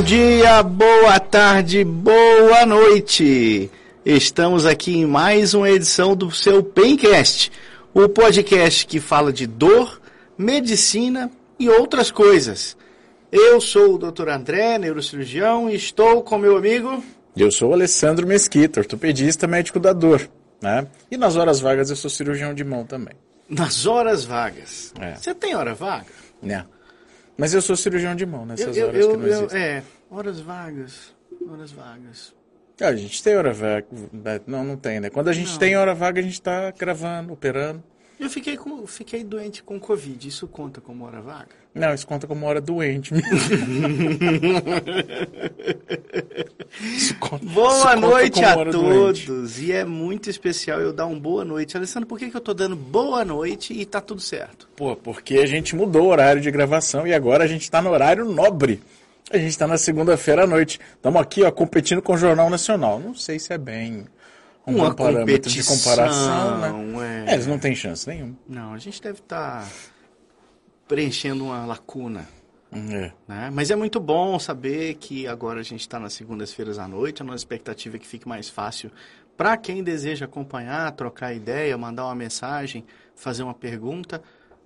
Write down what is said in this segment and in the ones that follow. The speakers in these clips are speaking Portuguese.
Bom dia, boa tarde, boa noite. Estamos aqui em mais uma edição do seu Pencast, o podcast que fala de dor, medicina e outras coisas. Eu sou o Dr. André, neurocirurgião, e estou com meu amigo. Eu sou o Alessandro Mesquita, ortopedista, médico da dor. Né? E nas horas vagas eu sou cirurgião de mão também. Nas horas vagas? É. Você tem hora vaga? Né? Mas eu sou cirurgião de mão nessas eu, horas eu, que não eu, existem. É, horas vagas, horas vagas. Ah, a gente tem hora vaga. Não, não tem, né? Quando a gente Não. tem hora vaga, a gente tá gravando, operando. Eu fiquei, com, fiquei doente com Covid, isso conta como hora vaga? Não, isso conta como hora doente. Isso conta- isso Boa conta noite como a hora doente. todos, e é muito especial eu dar um boa noite. Alessandro, por que, que eu tô dando boa noite e tá tudo certo? Pô, porque a gente mudou o horário de gravação e agora a gente está no horário nobre. A gente está na segunda-feira à noite. Estamos aqui, ó, competindo com o Jornal Nacional. Não sei se é bem um Uma bom parâmetro de comparação, né? é. É, eles não têm chance nenhuma. Não, a gente deve estar preenchendo uma lacuna. É. Né? Mas é muito bom saber que agora a gente está nas segundas-feiras à noite. A nossa expectativa é que fique mais fácil para quem deseja acompanhar, trocar ideia, mandar uma mensagem, fazer uma pergunta.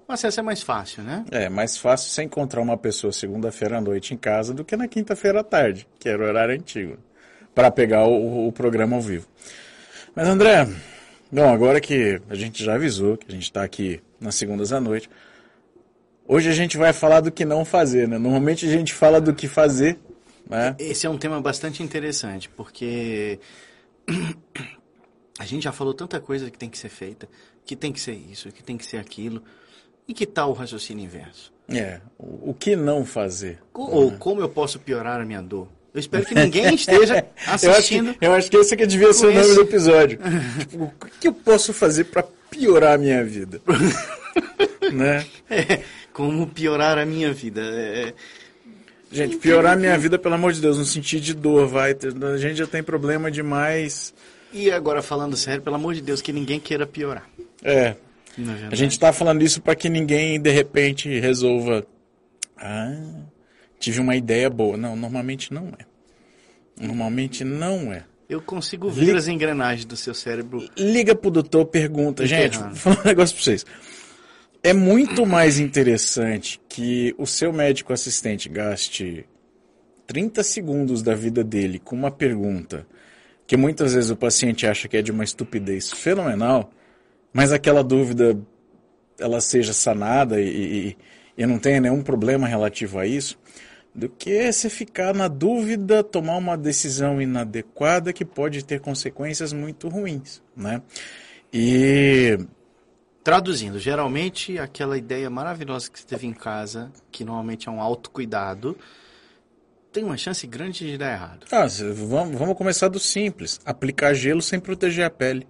O acesso é mais fácil, né? É, mais fácil você encontrar uma pessoa segunda-feira à noite em casa do que na quinta-feira à tarde, que era o horário antigo, para pegar o, o programa ao vivo. Mas André, bom, agora que a gente já avisou que a gente está aqui nas segundas à noite, hoje a gente vai falar do que não fazer, né? Normalmente a gente fala do que fazer, né? Esse é um tema bastante interessante, porque a gente já falou tanta coisa que tem que ser feita, que tem que ser isso, que tem que ser aquilo. E que tal o raciocínio inverso? É, o, o que não fazer. Co- Ou como eu posso piorar a minha dor? Eu espero que ninguém esteja Eu acho, que, assistindo. eu acho que esse que devia ser o nome esse- do episódio. tipo, o que eu posso fazer para piorar a minha vida? né? É, como piorar a minha vida? É, Gente, piorar a minha vida, pelo amor de Deus, no sentido de dor, vai. A gente já tem problema demais. E agora falando sério, pelo amor de Deus, que ninguém queira piorar. É, é a gente tá falando isso para que ninguém, de repente, resolva. Ah, tive uma ideia boa. Não, normalmente não é. Normalmente não é. Eu consigo ver as engrenagens do seu cérebro. Liga pro doutor, pergunta. Gente, vou falar um negócio pra vocês. É muito mais interessante que o seu médico assistente gaste 30 segundos da vida dele com uma pergunta que muitas vezes o paciente acha que é de uma estupidez fenomenal, mas aquela dúvida ela seja sanada e, e, e não tenha nenhum problema relativo a isso, do que você ficar na dúvida, tomar uma decisão inadequada que pode ter consequências muito ruins, né? E Traduzindo, geralmente aquela ideia maravilhosa que você teve em casa, que normalmente é um autocuidado, tem uma chance grande de dar errado. ah, vamos, vamos começar do simples, aplicar gelo sem proteger a pele.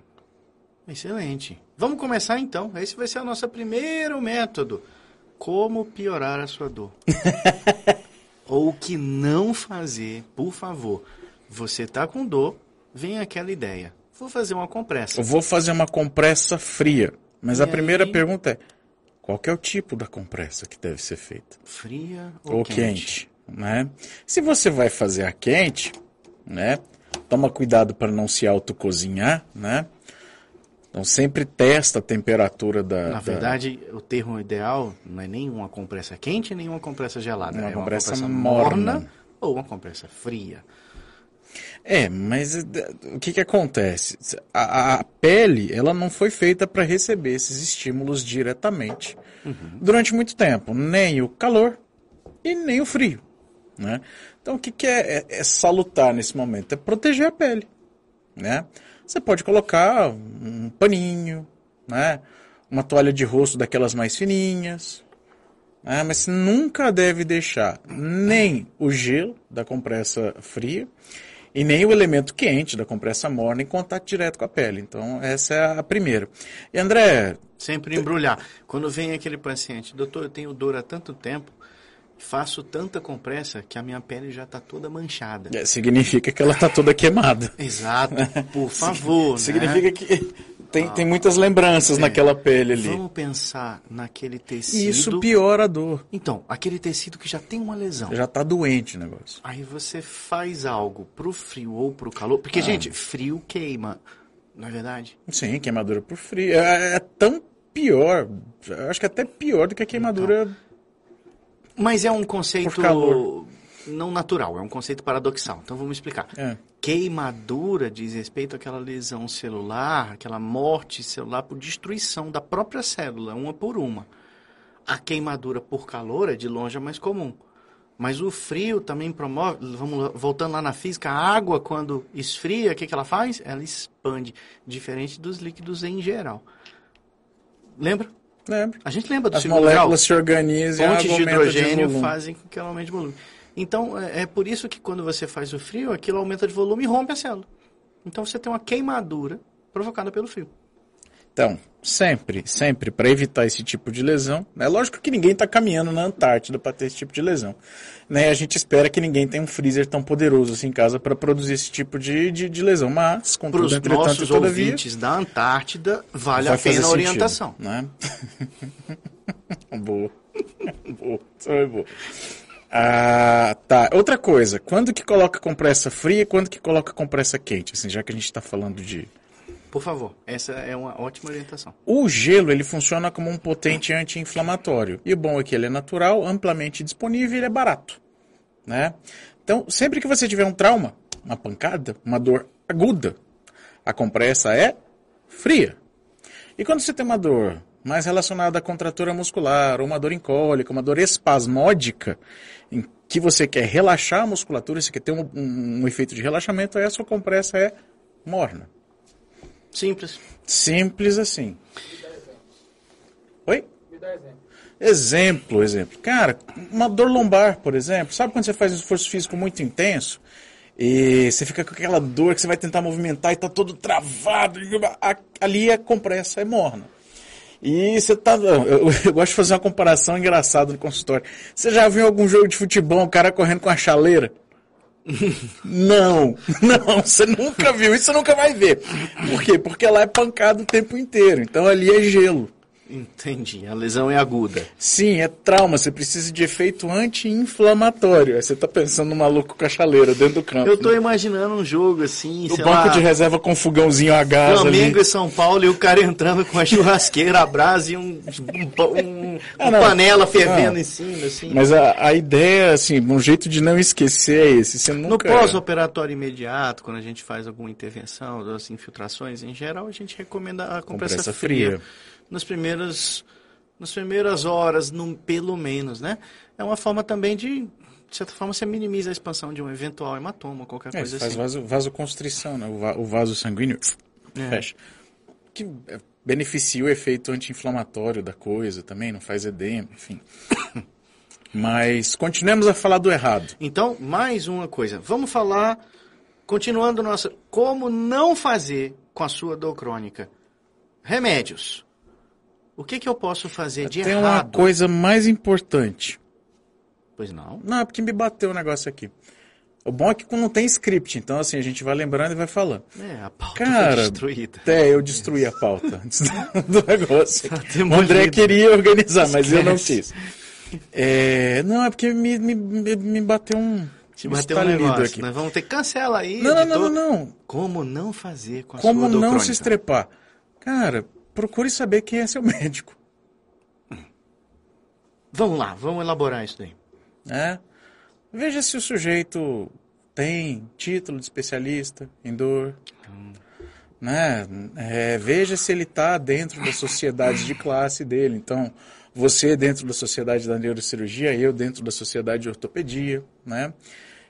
Excelente. Vamos começar então. Esse vai ser o nosso primeiro método. Como piorar a sua dor. Ou o que não fazer, por favor. Você tá com dor, vem aquela ideia. Vou fazer uma compressa. Eu vou fazer uma compressa fria, mas a E primeira aí? pergunta é: qual é o tipo da compressa que deve ser feita? Fria ou, ou quente, né? Se você vai fazer a quente, né? Toma cuidado para não se autocozinhar, né? Então sempre testa a temperatura da. Na da- verdade, o termo ideal não é nem uma compressa quente, nem uma compressa gelada. Uma é compressa uma compressa morna. morna ou uma compressa fria. É, mas eh, o que que acontece? A, a- pele, ela não foi feita para receber esses estímulos diretamente durante muito tempo, nem o calor e nem o frio, né? Então o que que é, é- é salutar nesse momento? É proteger a pele, né? Você pode colocar um paninho, né? Uma toalha de rosto daquelas mais fininhas, né? mas você nunca deve deixar nem o gelo da compressa fria e nem o elemento quente da compressa morna em contato direto com a pele. Então, essa é a primeira. E André, Sempre embrulhar. Quando vem aquele paciente, doutor, eu tenho dor há tanto tempo, faço tanta compressa que a minha pele já está toda manchada. é, significa que ela está toda queimada. Exato, por favor. né? Significa que tem, tem muitas lembranças É. naquela pele ali. Vamos pensar naquele tecido. E isso piora a dor. Então, aquele tecido que já tem uma lesão. Já tá doente o negócio. Aí você faz algo pro frio ou pro calor. Porque, Ah. gente, frio queima. Não é verdade? Sim, queimadura por frio. É, é tão pior. Eu acho que é até pior do que a queimadura. Mas é um conceito Por calor. Não natural, é um conceito paradoxal. Então vamos explicar. É. Queimadura diz respeito àquela lesão celular, aquela morte celular por destruição da própria célula, uma por uma. A queimadura por calor é de longe a mais comum. Mas o frio também promove, vamos voltando lá na física, a água quando esfria, o que, que ela faz? Ela expande, diferente dos líquidos em geral. Lembra? Lembra? A gente lembra do As grau? moléculas se organizam e água de hidrogênio fazem com que ela aumente de volume. Então, é, é por isso que quando você faz o frio, aquilo aumenta de volume e rompe a célula. Então, você tem uma queimadura provocada pelo frio. Então, sempre, sempre, para evitar esse tipo de lesão, é lógico que ninguém está caminhando na Antártida para ter esse tipo de lesão. Né? A gente espera que ninguém tenha um freezer tão poderoso assim em casa para produzir esse tipo de, de, de lesão. Mas, contudo, os entretanto, nossos todavia, ouvintes da Antártida, vale a pena a orientação. sentido, né? boa. boa. Isso é boa. Ah, tá. Outra coisa, quando que coloca compressa fria e quando que coloca compressa quente? Assim, já que a gente está falando de Por favor, essa é uma ótima orientação. O gelo ele funciona como um potente anti-inflamatório. E o bom é que ele é natural, amplamente disponível e ele é barato. Né? Então, sempre que você tiver um trauma, uma pancada, uma dor aguda, a compressa é fria. E quando você tem uma dor mais relacionada à contratura muscular, ou uma dor incólica, uma dor espasmódica, em que você quer relaxar a musculatura, você quer ter um, um- um efeito de relaxamento, aí a sua compressa é morna. Simples. Simples assim. Oi? Exemplo, exemplo. Cara, uma dor lombar, por exemplo. Sabe quando você faz um esforço físico muito intenso? E você fica com aquela dor que você vai tentar movimentar e tá todo travado. Ali a compressa é morna. E você tá. Eu, eu gosto de fazer uma comparação engraçada no consultório. Você já viu algum jogo de futebol, um cara correndo com a chaleira? Não, não, você nunca viu, isso você nunca vai ver. Por quê? Porque lá é pancada o tempo inteiro, então ali é gelo. Entendi. A lesão é aguda. Sim, é trauma, você precisa de efeito anti-inflamatório. Você tá pensando no maluco chaleira dentro do campo. Eu tô né? imaginando um jogo assim, No sei banco lá, de reserva com fogãozinho a gás Flamengo ali. e São Paulo e o cara entrando com a churrasqueira, a brasa e um, um, um- Ah, panela fervendo Não. em cima, assim. Mas a, a ideia, assim, um jeito de não esquecer é esse. Você No nunca... pós-operatório imediato, quando a gente faz alguma intervenção, das infiltrações, em geral, a gente recomenda a compressa, Compressa fria. fria. Nas primeiras, nas primeiras horas, no, pelo menos, né? É uma forma também de, de certa forma, você minimiza a expansão de um eventual hematoma, qualquer É, coisa você faz assim. vaso, vasoconstrição, né? O, va- o vaso sanguíneo É. fecha. Que é, beneficia o efeito anti-inflamatório da coisa também, não faz edema, enfim. Mas continuemos a falar do errado. Então, mais uma coisa. Vamos falar, continuando nossa, como não fazer com a sua dor crônica. Remédios. O que, que eu posso fazer de Tem uma errado? coisa mais importante. Pois não. Não, é porque me bateu o negócio aqui. O bom é que não tem script, então assim, a gente vai lembrando e vai falando. É, a pauta Cara, foi destruída. até eu destruí a pauta antes do negócio. O temos André queria organizar, mas eu não quis. É, não, é porque me, me, me bateu um. Te um bateu um negócio. aqui. Nós vamos ter cancela aí. Não, não, editor. não, não, não. Como não fazer com a Como não se estrepar? Cara, procure saber quem é seu médico. Vamos lá, vamos elaborar isso daí. né? Veja se o sujeito tem título de especialista em dor. Né? É, veja se ele está dentro da sociedade de classe dele. Então, você dentro da sociedade da neurocirurgia, eu dentro da sociedade de ortopedia. Né?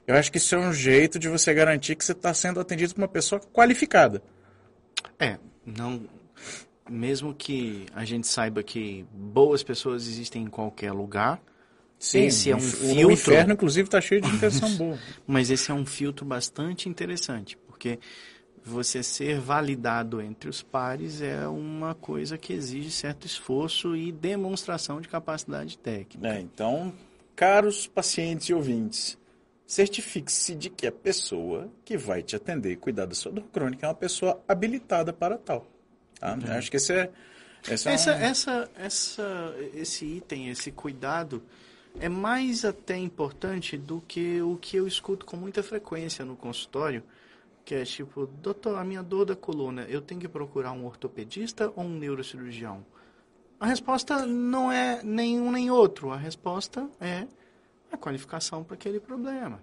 Eu acho que isso é um jeito de você garantir que você está sendo atendido por uma pessoa qualificada. É, não. Mesmo que a gente saiba que boas pessoas existem em qualquer lugar, Esse é um o filtro. inferno, inclusive, está cheio de intenção boa. mas esse é um filtro bastante interessante, porque você ser validado entre os pares é uma coisa que exige certo esforço e demonstração de capacidade técnica. É, então, caros pacientes e ouvintes, certifique-se de que a pessoa que vai te atender e cuidar da sua dor crônica é uma pessoa habilitada para tal. Tá? Acho que esse é. Esse é Essa, um- essa, essa, esse item, esse cuidado é mais até importante do que o que eu escuto com muita frequência no consultório, que é tipo, doutor, a minha dor da coluna, eu tenho que procurar um ortopedista ou um neurocirurgião? A resposta não é nenhum nem outro, a resposta é a qualificação para aquele problema.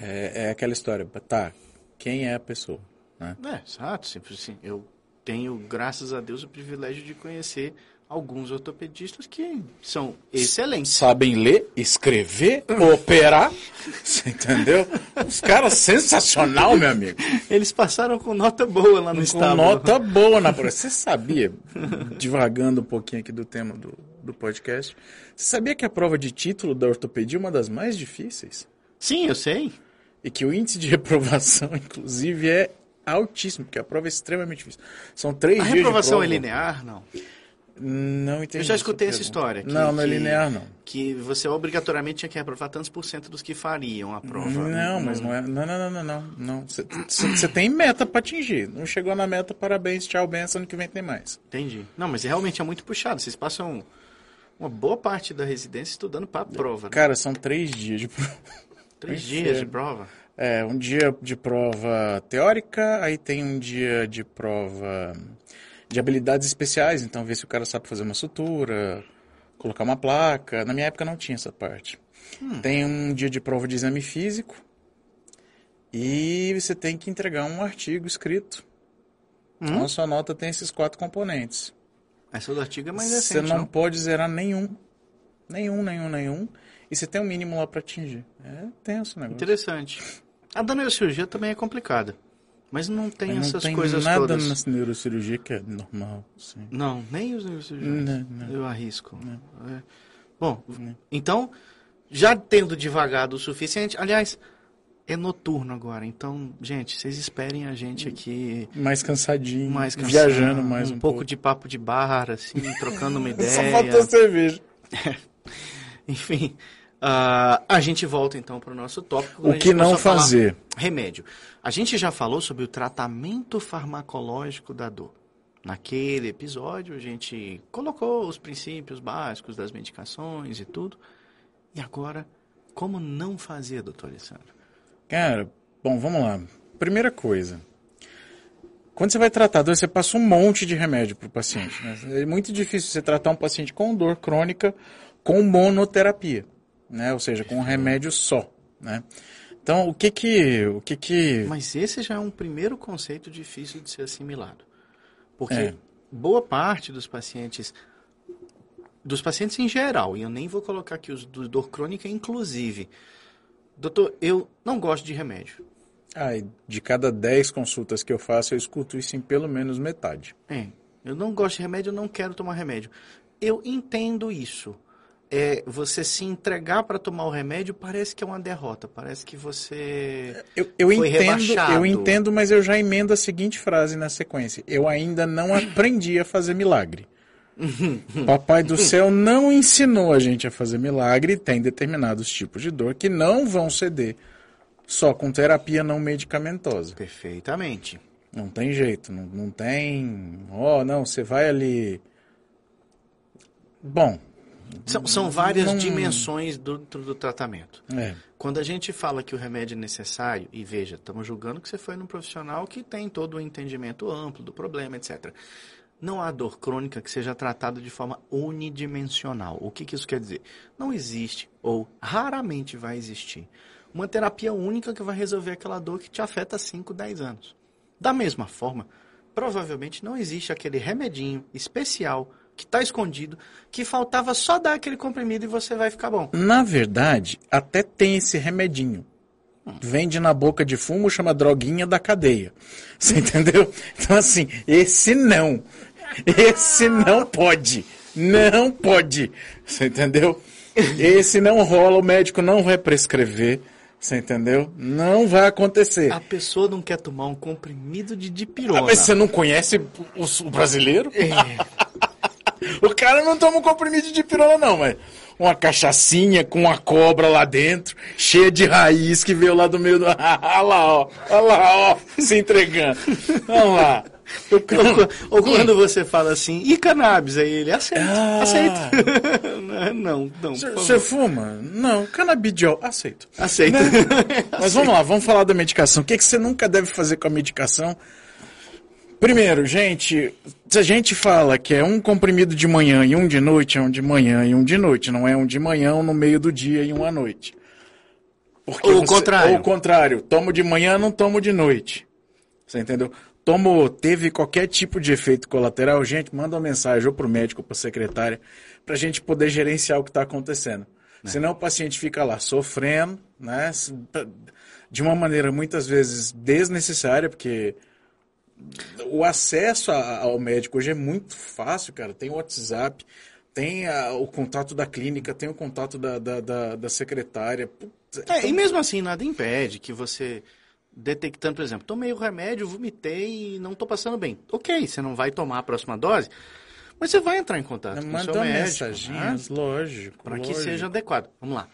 É, é aquela história, tá, quem é a pessoa? Né? É, exato, simples assim. Eu tenho, graças a Deus, o privilégio de conhecer alguns ortopedistas que são excelentes. Sabem ler, escrever, operar, você entendeu? Os caras sensacional, meu amigo. Eles passaram com nota boa lá no Com estábulo. nota boa na prova. Você sabia, divagando um pouquinho aqui do tema do, do podcast, você sabia que a prova de título da ortopedia é uma das mais difíceis? Sim, eu sei. E que o índice de reprovação, inclusive, é altíssimo, porque a prova é extremamente difícil. São três A dias de reprovação prova. é linear? Não. Não entendi. Eu já escutei essa pergunta. história. que- não, não é linear, não. Que você obrigatoriamente tinha que reprovar tantos por cento dos que fariam a prova. Não, mas não é. Não, não, não, não, não. Você- tem meta pra atingir. Não chegou na meta, parabéns, tchau, benção, ano que vem tem mais. Entendi. Não, mas realmente é muito puxado. Vocês passam uma boa parte da residência estudando para a prova. né? Cara, são três dias de prova. Três dias de prova. É, um dia de prova teórica, aí tem um dia de prova de habilidades especiais, então ver se o cara sabe fazer uma sutura, colocar uma placa. Na minha época não tinha essa parte. Tem um dia de prova de exame físico e você tem que entregar um artigo escrito. Então a sua nota tem esses quatro componentes. Essa do artigo é mais Você recente, não, não? pode zerar nenhum. Nenhum, nenhum, nenhum. E você tem um mínimo lá pra atingir. É tenso o negócio. Interessante. A da neurocirurgia também é complicada. Mas não tem Mas não essas tem coisas nada todas. na neurocirurgia que é normal, sim. Não, nem os neurocirurgiões. Não, não. Eu arrisco. É. Bom, então, já tendo devagado o suficiente, aliás, é noturno agora, então, gente, vocês esperem a gente aqui Mais cansadinho, mais cansado, viajando mais um, um pouco de papo de bar, assim, trocando uma Só ideia. faltou cerveja. Enfim, ah, a gente volta então para o nosso tópico. O gente que não fazer? Remédio. A gente já falou sobre o tratamento farmacológico da dor. Naquele episódio, a gente colocou os princípios básicos das medicações e tudo. E agora, como não fazer, doutor Alessandro? Cara, bom, vamos lá. Primeira coisa. Quando você vai tratar dor, você passa um monte de remédio para o paciente. né? É muito difícil você tratar um paciente com dor crônica com monoterapia, né? Ou seja, com um remédio só, né? Então, o que que, o que que Mas esse já é um primeiro conceito difícil de ser assimilado. Porque É. boa parte dos pacientes, dos pacientes em geral, e eu nem vou colocar aqui os do dor crônica inclusive, doutor, eu não gosto de remédio. Ai, de cada 10 consultas que eu faço, eu escuto isso em pelo menos metade. É, eu não gosto de remédio, eu não quero tomar remédio. Eu entendo isso. É, você se entregar para tomar o remédio parece que é uma derrota, parece que você Eu, eu Foi entendo, rebaixado. eu entendo, mas eu já emendo a seguinte frase na sequência. Eu ainda não aprendi a fazer milagre. Papai do céu não ensinou a gente a fazer milagre e tem determinados tipos de dor que não vão ceder só com terapia não medicamentosa. perfeitamente. Não tem jeito, não, não tem. Ó, não, você vai ali. Bom, São, são várias dimensões do, do, do tratamento. é. Quando a gente fala que o remédio é necessário, e veja, estamos julgando que você foi num profissional que tem todo o entendimento amplo do problema, etc. Não há dor crônica que seja tratada de forma unidimensional. O que, que isso quer dizer? Não existe, ou raramente vai existir, uma terapia única que vai resolver aquela dor que te afeta há 5, 10 anos. Da mesma forma, provavelmente não existe aquele remedinho especial que está escondido, que faltava só dar aquele comprimido e você vai ficar bom. Na verdade, até tem esse remedinho. Vende na boca de fumo, chama droguinha da cadeia. Você entendeu? Então, assim, esse não. Esse não pode. Não pode. Você entendeu? Esse não rola, o médico não vai prescrever. Você entendeu? Não vai acontecer. A pessoa não quer tomar um comprimido de dipirona. Ah, mas você não conhece o, o brasileiro? o cara não toma um comprimido de pirona, não, mas uma cachaçinha com uma cobra lá dentro, cheia de raiz que veio lá do meio do. Olha lá, ó. Olha lá, ó. Se entregando. Olha lá. ou, ou, quando você fala assim, e cannabis? Aí ele aceita, ah. aceita. não, não. Você fuma? Não. Canabidiol, aceito. Aceito. Né? Mas vamos lá, vamos falar da medicação. O que, que você nunca deve fazer com a medicação? Primeiro, gente, se a gente fala que é um comprimido de manhã e um de noite, é um de manhã e um de noite, não é um de manhã, um no meio do dia e um à noite. Porque ou o contrário. Ou o contrário, tomo de manhã, não tomo de noite. Você entendeu? Tomo, teve qualquer tipo de efeito colateral, gente, manda uma mensagem ou pro médico ou pra secretária, pra gente poder gerenciar o que está acontecendo. É. Senão o paciente fica lá sofrendo, né? De uma maneira muitas vezes desnecessária, porque o acesso ao médico hoje é muito fácil, cara. Tem o WhatsApp, tem a, o contato da clínica, tem o contato da, da, da, da secretária. É, então... E mesmo assim, nada impede que você, detectando, por exemplo, tomei o remédio, vomitei e não estou passando bem. Ok, você não vai tomar a próxima dose, mas você vai entrar em contato com o seu médico. Né? lógico. Para que seja adequado. Vamos lá.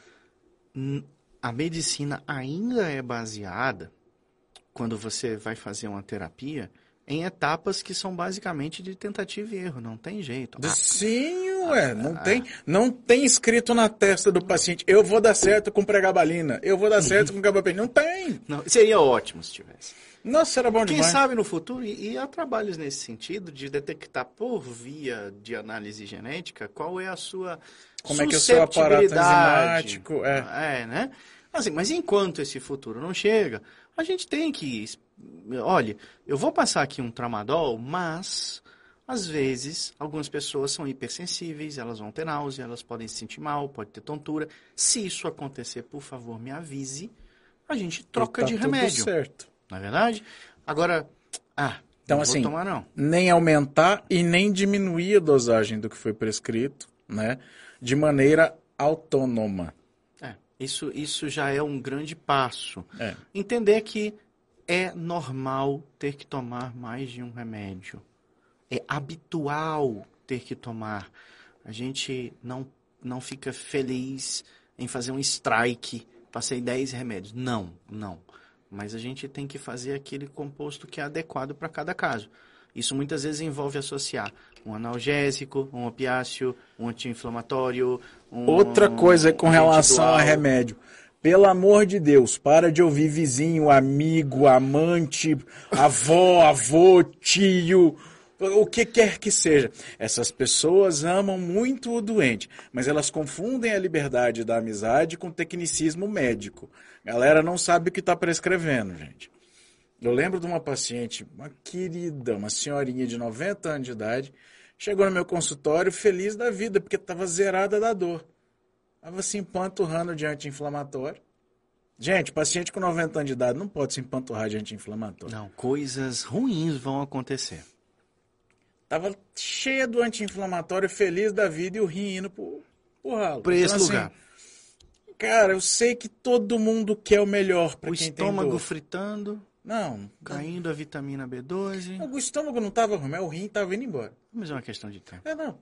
A medicina ainda é baseada quando você vai fazer uma terapia, em etapas que são basicamente de tentativa e erro, não tem jeito. Ah, Sim, ué, não, ah, tem, não tem escrito na testa do paciente, eu vou dar certo com pregabalina, eu vou dar certo com gabapenina, não tem. Não, seria ótimo se tivesse. Nossa, era bom Quem demais. Quem sabe no futuro, e, e há trabalhos nesse sentido, de detectar por via de análise genética qual é a sua Como é que é o seu aparato enzimático, é. É, né? Assim, mas enquanto esse futuro não chega, a gente tem que. Olha, eu vou passar aqui um tramadol, mas às vezes algumas pessoas são hipersensíveis, elas vão ter náusea, elas podem se sentir mal, pode ter tontura. Se isso acontecer, por favor, me avise. A gente troca tá de remédio. certo. Não é verdade? Agora, ah, então assim, tomar, não. nem aumentar e nem diminuir a dosagem do que foi prescrito, né? De maneira autônoma. Isso, isso já é um grande passo. É. Entender que é normal ter que tomar mais de um remédio. É habitual ter que tomar. A gente não, não fica feliz em fazer um strike, passei 10 remédios. Não, não. Mas a gente tem que fazer aquele composto que é adequado para cada caso. Isso muitas vezes envolve associar um analgésico, um opiáceo, um anti-inflamatório. Um, Outra coisa com relação a remédio. Pelo amor de Deus, para de ouvir vizinho, amigo, amante, avó, avô, tio, o que quer que seja. Essas pessoas amam muito o doente, mas elas confundem a liberdade da amizade com tecnicismo médico. Galera não sabe o que está prescrevendo, gente. Eu lembro de uma paciente, uma querida, uma senhorinha de 90 anos de idade, chegou no meu consultório feliz da vida, porque estava zerada da dor. Estava se empanturrando de anti-inflamatório. Gente, paciente com 90 anos de idade não pode se empanturrar de anti-inflamatório. Não, coisas ruins vão acontecer. Tava cheia do anti-inflamatório, feliz da vida e o rim indo pro, pro ralo. Pra esse então, assim, lugar. Cara, eu sei que todo mundo quer o melhor para quem tem dor. O estômago fritando. Não. Caindo a vitamina B12. O estômago não estava ruim, o rim estava indo embora. Mas é uma questão de tempo. É, não.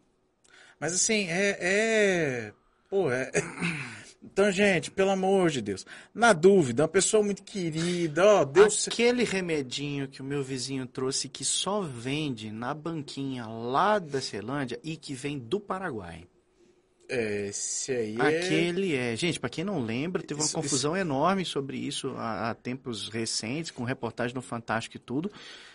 Mas assim, é. é... Pô, é. Então, gente, pelo amor de Deus. Na dúvida, uma pessoa muito querida, ó, Deus. Aquele remedinho que o meu vizinho trouxe que só vende na banquinha lá da Celândia e que vem do Paraguai. Esse aí é... Aquele é. Gente, para quem não lembra, teve uma isso, confusão isso... enorme sobre isso há, há, tempos recentes, com reportagem no Fantástico e tudo,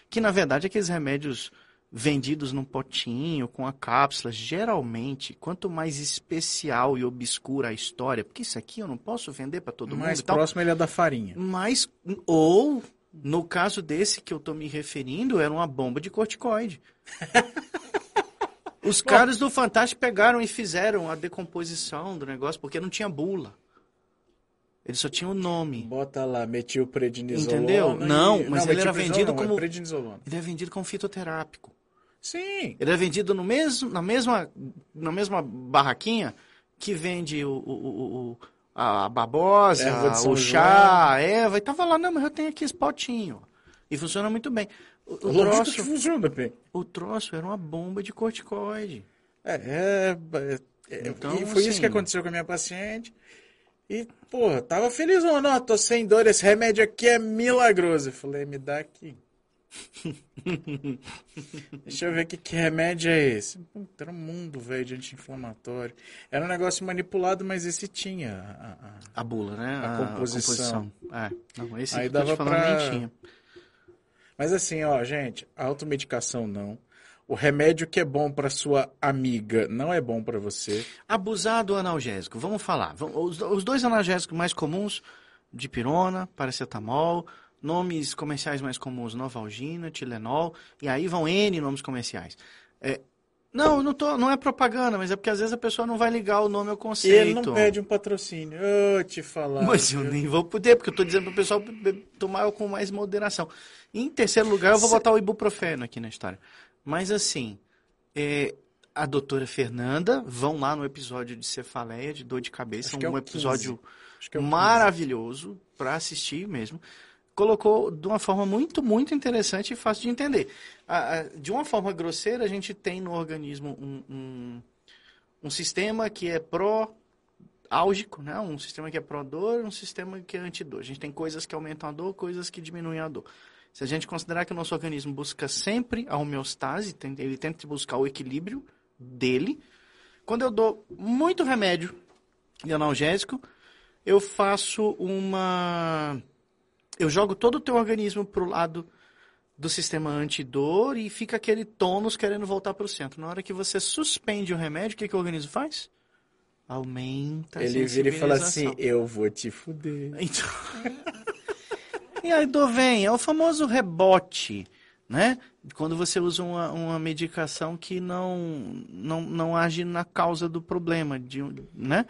que na verdade aqueles remédios vendidos num potinho, com a cápsula, geralmente, quanto mais especial e obscura a história, porque isso aqui eu não posso vender para todo mais mundo. Mais próximo ele é da farinha. Mais, ou, no caso desse que eu tô me referindo, era uma bomba de corticoide. Os caras do Fantástico pegaram e fizeram a decomposição do negócio, porque não tinha bula. Ele só tinha o nome. Bota lá, metilprednisolona. Entendeu? Não, mas não, ele era vendido não, como. É ele é vendido como fitoterápico. Sim. Ele é vendido no mesmo, na, mesma, na mesma barraquinha que vende o, o, o a babosa, o chá, a erva, e tava lá, não, mas eu tenho aqui esse potinho. E funciona muito bem. O, o troço, funciona bem. O troço era uma bomba de corticoide. É, é, é então, e foi assim, isso que assim, aconteceu com a minha paciente. E, pô, tava feliz ou não, tô sem dor, esse remédio aqui é milagroso. Eu falei, me dá aqui. Deixa eu ver que, que remédio é esse. Puta, era um mundo, velho, de anti-inflamatório. Era um negócio manipulado, mas esse tinha a, a, A bula, né? A composição. É. Não, esse Aí dava pra- nem tinha. Mas assim, ó, gente, a automedicação não. O remédio que é bom pra sua amiga não é bom pra você. Abusar do analgésico, vamos falar. Os dois analgésicos mais comuns, dipirona, paracetamol, nomes comerciais mais comuns, Novalgina, Tilenol, e aí vão N nomes comerciais. É, não, não, tô, não é propaganda, mas é porque às vezes a pessoa não vai ligar o nome ao E conceito. ele não pede um patrocínio. Eu te falar. Mas eu viu? nem vou poder, porque eu tô dizendo pro pessoal tomar com mais moderação. Em terceiro lugar, eu vou botar o ibuprofeno aqui na história. Mas assim, é, a doutora Fernanda, vão lá no episódio de cefaleia, de dor de cabeça, Acho é um o episódio 15. Acho que é o 15. maravilhoso para assistir mesmo. Colocou de uma forma muito, muito interessante e fácil de entender. De uma forma grosseira, a gente tem no organismo um, um, um sistema que é pró-álgico, né? um sistema que é pró-dor um sistema que é antidor. A gente tem coisas que aumentam a dor, coisas que diminuem a dor. Se a gente considerar que o nosso organismo busca sempre a homeostase, ele tenta buscar o equilíbrio dele, quando eu dou muito remédio e analgésico, eu faço uma. Eu jogo todo o teu organismo pro lado do sistema antidor e fica aquele tônus querendo voltar para o centro. Na hora que você suspende o remédio, o que, que o organismo faz? Aumenta a Ele vira e fala assim. Eu vou te fuder. Então... e aí dor vem, é o famoso rebote, né? Quando você usa uma, uma medicação que não, não, não age na causa do problema, de, um- né?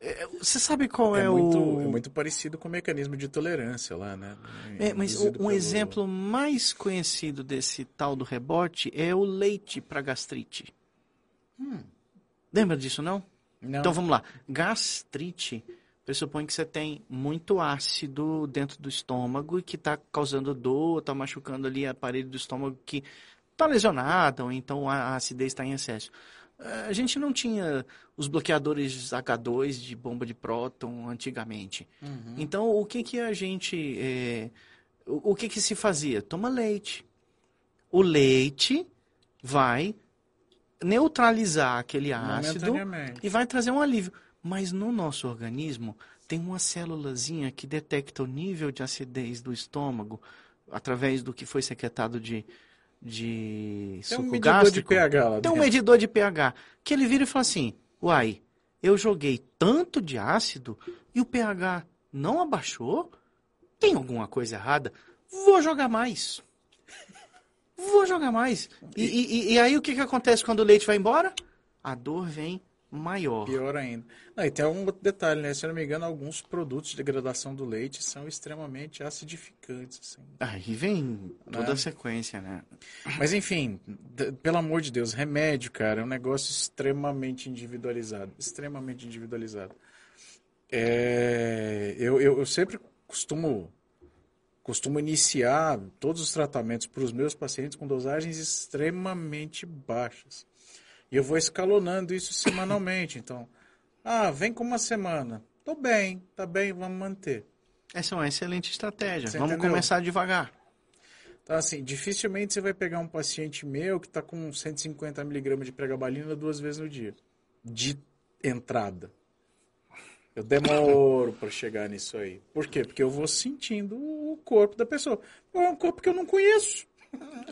É, Você sabe qual é, É, o... muito, é muito parecido com o mecanismo de tolerância lá, né? É, mas o- um pelo- exemplo mais conhecido desse tal do rebote é o leite para gastrite. Lembra disso, não? Não. Então vamos lá. Gastrite pressupõe que você tem muito ácido dentro do estômago e que está causando dor, está machucando ali a parede do estômago que está lesionada, ou então a acidez está em excesso. A gente não tinha os bloqueadores H2 de bomba de próton antigamente. Então, o que que a gente... eh, o o que que se fazia? Toma leite. O leite vai neutralizar aquele ácido e vai trazer um alívio. Mas no nosso organismo tem uma célulazinha que detecta o nível de acidez do estômago através do que foi secretado de, de Tem um suco medidor de gástrico. pH lá Tem um dentro. medidor de pH que ele vira e fala assim: Uai, eu joguei tanto de ácido e o pH não abaixou? Tem alguma coisa errada? Vou jogar mais. Vou jogar mais. E, e- e- e aí o que, que acontece quando o leite vai embora? A dor vem maior. Pior ainda. Não, e tem algum outro detalhe, né? Se eu não me engano, alguns produtos de degradação do leite são extremamente acidificantes. Assim. Aí vem toda Né? a sequência, né? Mas enfim, pelo amor de Deus, remédio, cara, é um negócio extremamente individualizado. Extremamente individualizado. É, eu, eu, eu sempre costumo, costumo iniciar todos os tratamentos para os meus pacientes com dosagens extremamente baixas. E eu vou escalonando isso semanalmente. Então, ah, vem com uma semana. Tô bem, tá bem, vamos manter. Essa é uma excelente estratégia. Você Vamos entendeu? começar devagar. Então, assim, dificilmente você vai pegar um paciente meu que está com 150 miligramas de pregabalina duas vezes no dia. De entrada. Eu demoro para chegar nisso aí. Por quê? Porque eu vou sentindo o corpo da pessoa. É um corpo que eu não conheço.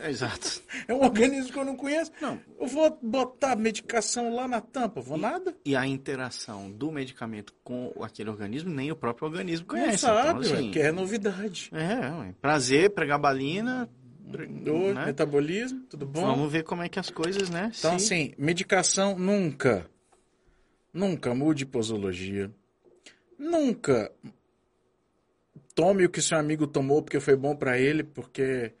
Exato. É um organismo que eu não conheço. Não. Eu vou botar medicação lá na tampa. Vou nada? E a interação do medicamento com aquele organismo, nem o próprio organismo Não conhece. sabe, então, ué, assim, que é novidade. é, ué, prazer, pregar balina. Oi, né? Metabolismo, tudo bom? Vamos ver como é que as coisas, né? Então, se- assim, medicação nunca, nunca mude posologia. Nunca tome o que seu amigo tomou porque foi bom pra ele, porque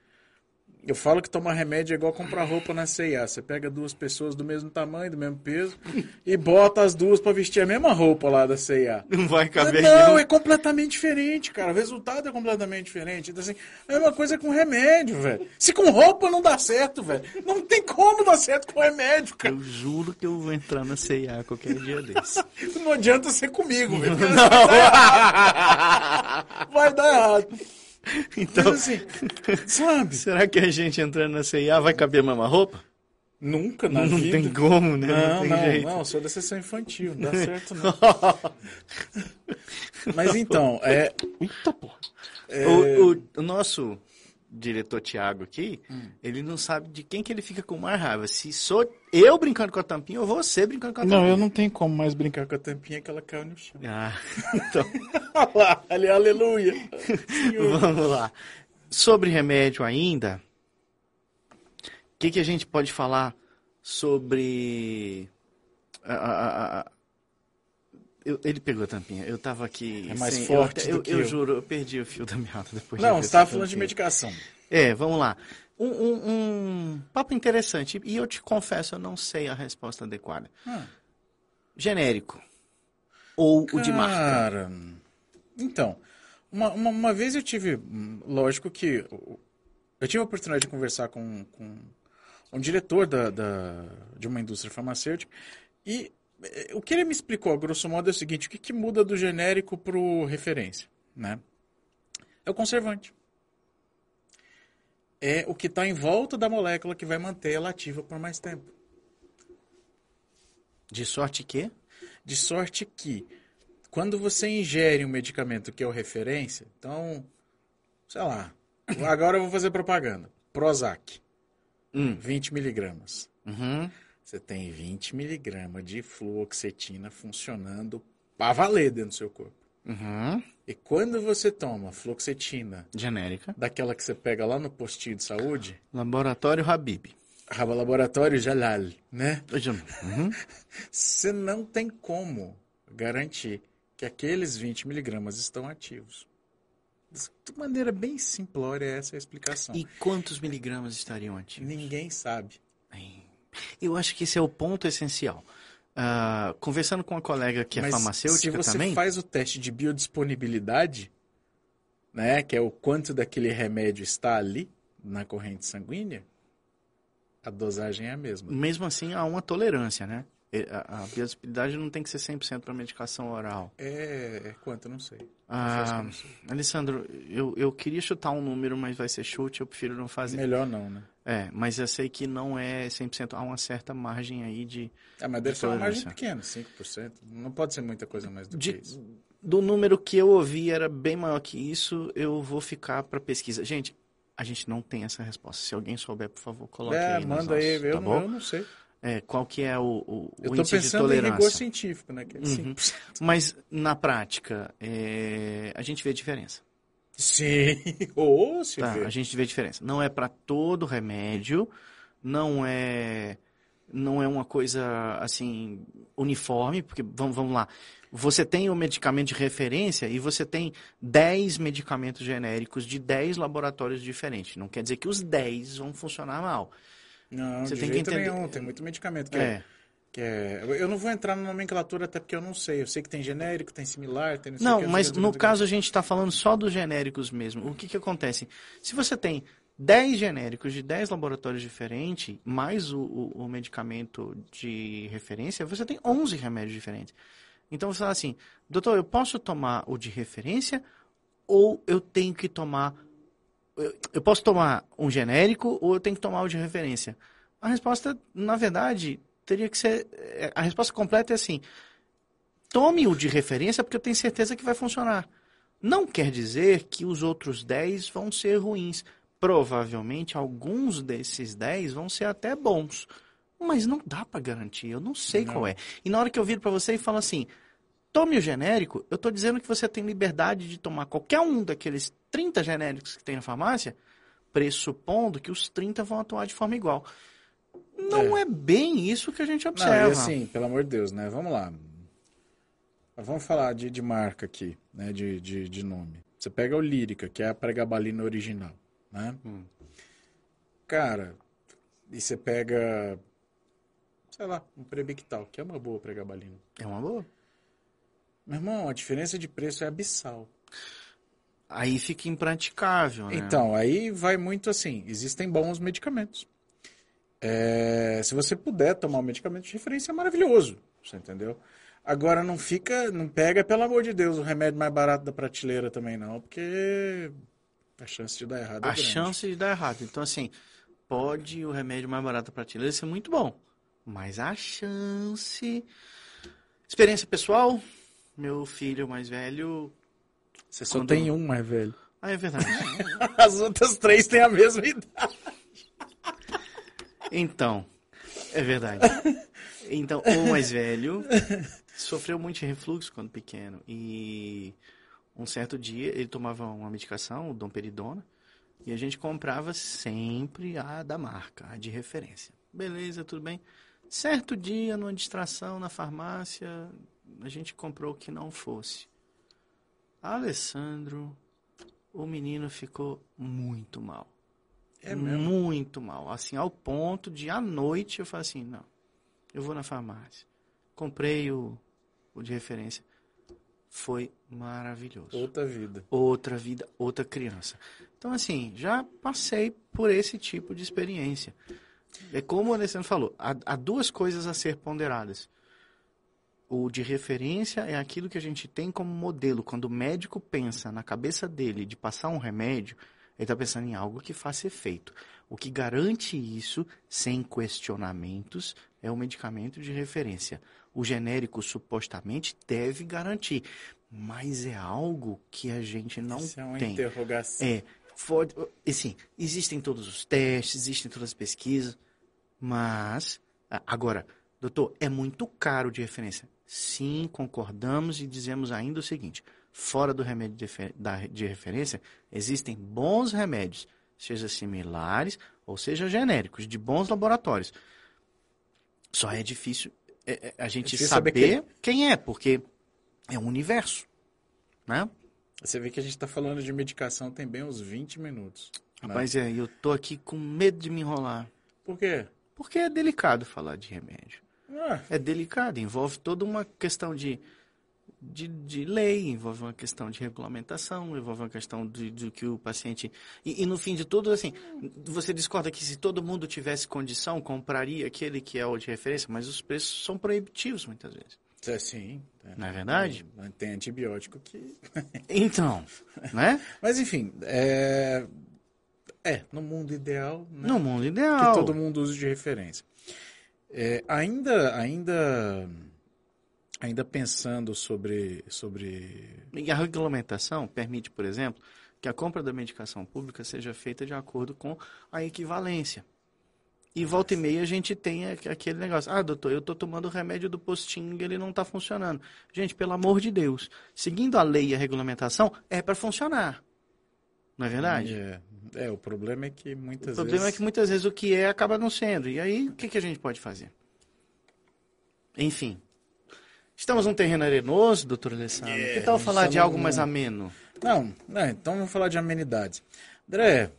eu falo que tomar remédio é igual comprar roupa na C&A. Você pega duas pessoas do mesmo tamanho, do mesmo peso, e bota as duas pra vestir a mesma roupa lá da C&A. não vai caber Não, nenhum. é completamente diferente, cara. O resultado é completamente diferente. Então, assim, é a mesma coisa com remédio, velho. Se com roupa não dá certo, velho, não tem como dar certo com remédio, cara. Eu juro que eu vou entrar na CIA qualquer dia desse. Não adianta ser comigo, velho. Vai dar errado. Vai dar errado. Então, Mas assim, sabe? será que a gente entrando na CIA vai caber a mesma roupa? Nunca na não vida. tem como, né? Não, tem não, jeito. não, sou da sessão infantil, não dá certo não. Mas então, é... Eita, porra. É, O, o- o nosso diretor Tiago aqui, Hum. ele não sabe de quem que ele fica com mais raiva. Se sou eu brincando com a tampinha ou você brincando com a tampinha. Não, eu não tenho como mais brincar com a tampinha que ela caiu no chão. Ah, então, Olha lá, ali, aleluia. vamos lá. Sobre remédio ainda, o que, que a gente pode falar sobre... a- a- a- eu- ele pegou a tampinha. Eu tava aqui... É mais sem- forte eu, do eu, que eu eu. juro, eu perdi o fio da meada depois Não, ver você tava falando de medicação. É, vamos lá. Um, um- um papo interessante. E eu te confesso, eu não sei a resposta adequada. Ah. Genérico. Ou o de marca. Cara, então, uma, uma, uma vez eu tive, hum, lógico que eu tive a oportunidade de conversar com, com um diretor da, da- de uma indústria farmacêutica e o que ele me explicou, a grosso modo, é o seguinte, o que, que muda do genérico para o referência, né? É o conservante. É o que está em volta da molécula que vai manter ela ativa por mais tempo. De sorte que. De sorte que, quando você ingere um medicamento que é o referência, então, sei lá, agora eu vou fazer propaganda. Prozac, Hum. 20 miligramas. Uhum. Você tem 20 miligramas de fluoxetina funcionando para valer dentro do seu corpo. Uhum. E quando você toma fluoxetina, Genérica. daquela que você pega lá no postinho de saúde, Laboratório Habib. Laboratório Jalal, né? Uhum. Você não tem como garantir que aqueles 20 miligramas estão ativos. De maneira bem simplória, essa é a explicação. E quantos miligramas estariam ativos? Ninguém sabe. Eu acho que esse é o ponto essencial. Ah, conversando com uma colega que é Mas farmacêutica se você também. faz o teste de biodisponibilidade, né, que é o quanto daquele remédio está ali na corrente sanguínea, a dosagem é a mesma. Mesmo assim, há uma tolerância, né? A, a biodisponibilidade não tem que ser 100% para medicação oral. É, é quanto, não sei. Ah, eu não sei. Alessandro, eu, eu queria chutar um número, mas vai ser chute, eu prefiro não fazer. Melhor não, né? É, mas eu sei que não é 100%, há uma certa margem aí de, Ah, mas deve ser uma margem Tolerância. pequena, 5%. Não pode ser muita coisa mais do de- que isso. do número que eu ouvi era bem maior que isso, eu vou ficar para pesquisa. Gente, a gente não tem essa resposta. Se alguém souber, por favor, coloque É, aí nos manda aí, nossos, eu, tá não, bom? eu não sei. É, qual que é o, o, Eu o índice de pensando em rigor tolerância? científico, né? Que é Uhum. 5%. Mas na prática, é, a gente vê a diferença. Sim. Ou se Tá, vê. a gente vê a diferença. Não é para todo remédio, não é não é uma coisa assim uniforme, porque vamos, vamos lá. Você tem o medicamento de referência e você tem 10 medicamentos genéricos de 10 laboratórios diferentes. Não quer dizer que os 10 vão funcionar mal. Não, Você tem que entender- nenhum. Tem muito medicamento que é. É. que é- Eu não vou entrar na nomenclatura até porque eu não sei. Eu sei que tem genérico, tem similar, tem não Não, mas no caso a gente está falando só dos genéricos mesmo. O que, que acontece? Se você tem 10 genéricos de 10 laboratórios diferentes, mais o, o- o medicamento de referência, você tem 11 remédios diferentes. Então você fala assim, doutor, eu posso tomar o de referência ou eu tenho que tomar. Eu, eu posso tomar um genérico ou eu tenho que tomar o de referência? A resposta, na verdade, teria que ser. é, A resposta completa é assim: tome o de referência porque eu tenho certeza que vai funcionar. Não quer dizer que os outros 10 vão ser ruins. Provavelmente alguns desses 10 vão ser até bons. Mas não dá para garantir, eu não sei Não. qual é. E na hora que eu viro para você e falo assim: tome o genérico, eu estou dizendo que você tem liberdade de tomar qualquer um daqueles 30 genéricos que tem na farmácia, pressupondo que os 30 vão atuar de forma igual. Não é, bem isso que a gente Não, observa. e assim, pelo amor de Deus, né? Vamos lá. Vamos falar de, de marca aqui, né? De, de, de nome. Você pega o Lírica, que é a pregabalina original, né? Hum. Cara, e você pega, sei lá, um Prebictal, que é uma boa pregabalina. É uma boa. Meu irmão, a diferença de preço é abissal. Aí fica impraticável, né? Então, aí vai muito assim, existem bons medicamentos. É, se você puder tomar um medicamento de referência, é maravilhoso, você entendeu? Agora não fica, não pega, pelo amor de Deus, o remédio mais barato da prateleira também não, porque A chance de dar errado é a grande. chance de dar errado. Então, assim, pode o remédio mais barato para prateleira ser muito bom, mas a chance. Experiência pessoal, meu filho mais velho. Você só Quando- tem um mais velho. Ah, é verdade. As outras três têm a mesma idade. Então, é verdade. Então, o mais velho sofreu muito refluxo quando pequeno. E um certo dia ele tomava uma medicação, o domperidona, e a gente comprava sempre a da marca, a de referência. Beleza, tudo bem. Certo dia, numa distração na farmácia, a gente comprou o que não fosse. Alessandro, o menino ficou muito mal. É? Muito mal. Assim, ao ponto de à noite eu falei assim, não, eu vou na farmácia. Comprei o, o de referência. Foi maravilhoso. Outra vida. Outra vida, outra criança. Então, assim, já passei por esse tipo de experiência. É como o Alessandro falou, há, há duas coisas a ser ponderadas. O de referência é aquilo que a gente tem como modelo. Quando o médico pensa na cabeça dele de passar um remédio, ele está pensando em algo que faça efeito. O que garante isso, sem questionamentos, é o medicamento de referência. O genérico supostamente deve garantir, mas é algo que a gente não Isso é uma tem. interrogação. É, for, assim, existem todos os testes, existem todas as pesquisas, mas agora, doutor, é muito caro de referência. Sim, concordamos e dizemos ainda o seguinte: fora do remédio de, referência, existem bons remédios, seja similares ou seja genéricos, de bons laboratórios. Só é difícil é, é, a gente difícil saber, saber quem é, porque é um universo, né? Você vê que a gente tá falando de medicação tem bem uns 20 minutos. né? Rapaz, é, eu tô aqui com medo de me enrolar. Por quê? Porque é delicado falar de remédio. Ah, É delicado, envolve toda uma questão de, de, de lei, envolve uma questão de regulamentação, envolve uma questão de, de que o paciente. E, e no fim de tudo, assim, você discorda que se todo mundo tivesse condição, compraria aquele que é o de referência, mas os preços são proibitivos muitas vezes. é, sim. é. Não é verdade? Tem antibiótico que. Então, né? Mas enfim, é. É, no mundo ideal, né? No mundo que ideal. todo mundo use de referência. É, ainda, ainda, ainda pensando sobre, sobre E a regulamentação permite, por exemplo, que a compra da medicação pública seja feita de acordo com a equivalência. E volta e meia a gente tem aqu- aquele negócio. Ah, doutor, eu estou tomando o remédio do postinho e ele não está funcionando. Gente, pelo amor de Deus, seguindo a lei e a regulamentação, é para funcionar. Não é verdade? É, é, o problema é que muitas O problema vezes. é que muitas vezes o que é acaba não sendo. E aí, o que, que a gente pode fazer? Enfim. Estamos num terreno arenoso, doutor Alessandro. É, que tal falar de algo mais ameno? Não, não, então vamos falar de amenidades. André,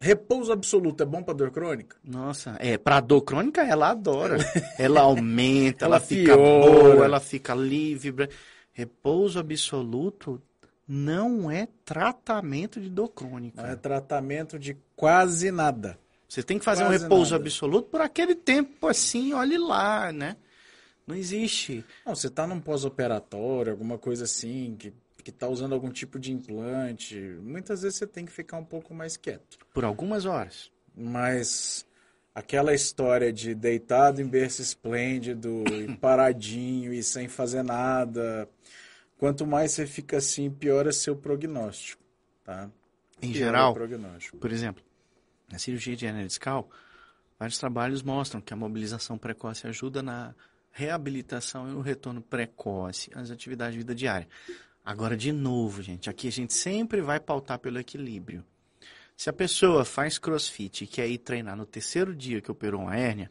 repouso absoluto é bom para dor crônica? Nossa, é, pra dor crônica ela adora. Ela aumenta, ela, Ela fica piora. boa, ela fica livre. Repouso absoluto não é tratamento de dor crônica. Não é tratamento de quase nada. Você tem que fazer um Quase repouso nada. absoluto por aquele tempo assim, olhe lá, né? Não existe. Não, você está num pós-operatório, alguma coisa assim, que, que tá usando algum tipo de implante, muitas vezes você tem que ficar um pouco mais quieto. Por algumas horas. Mas aquela história de deitado em berço esplêndido e paradinho e sem fazer nada, quanto mais você fica assim, pior é seu prognóstico, tá? Em Pior o geral, prognóstico. por exemplo, na cirurgia de hernia discal, vários trabalhos mostram que a mobilização precoce ajuda na reabilitação e no retorno precoce às atividades de vida diária. Agora, de novo, gente, aqui a gente sempre vai pautar pelo equilíbrio. Se a pessoa faz crossfit e quer ir treinar no terceiro dia que operou uma hérnia,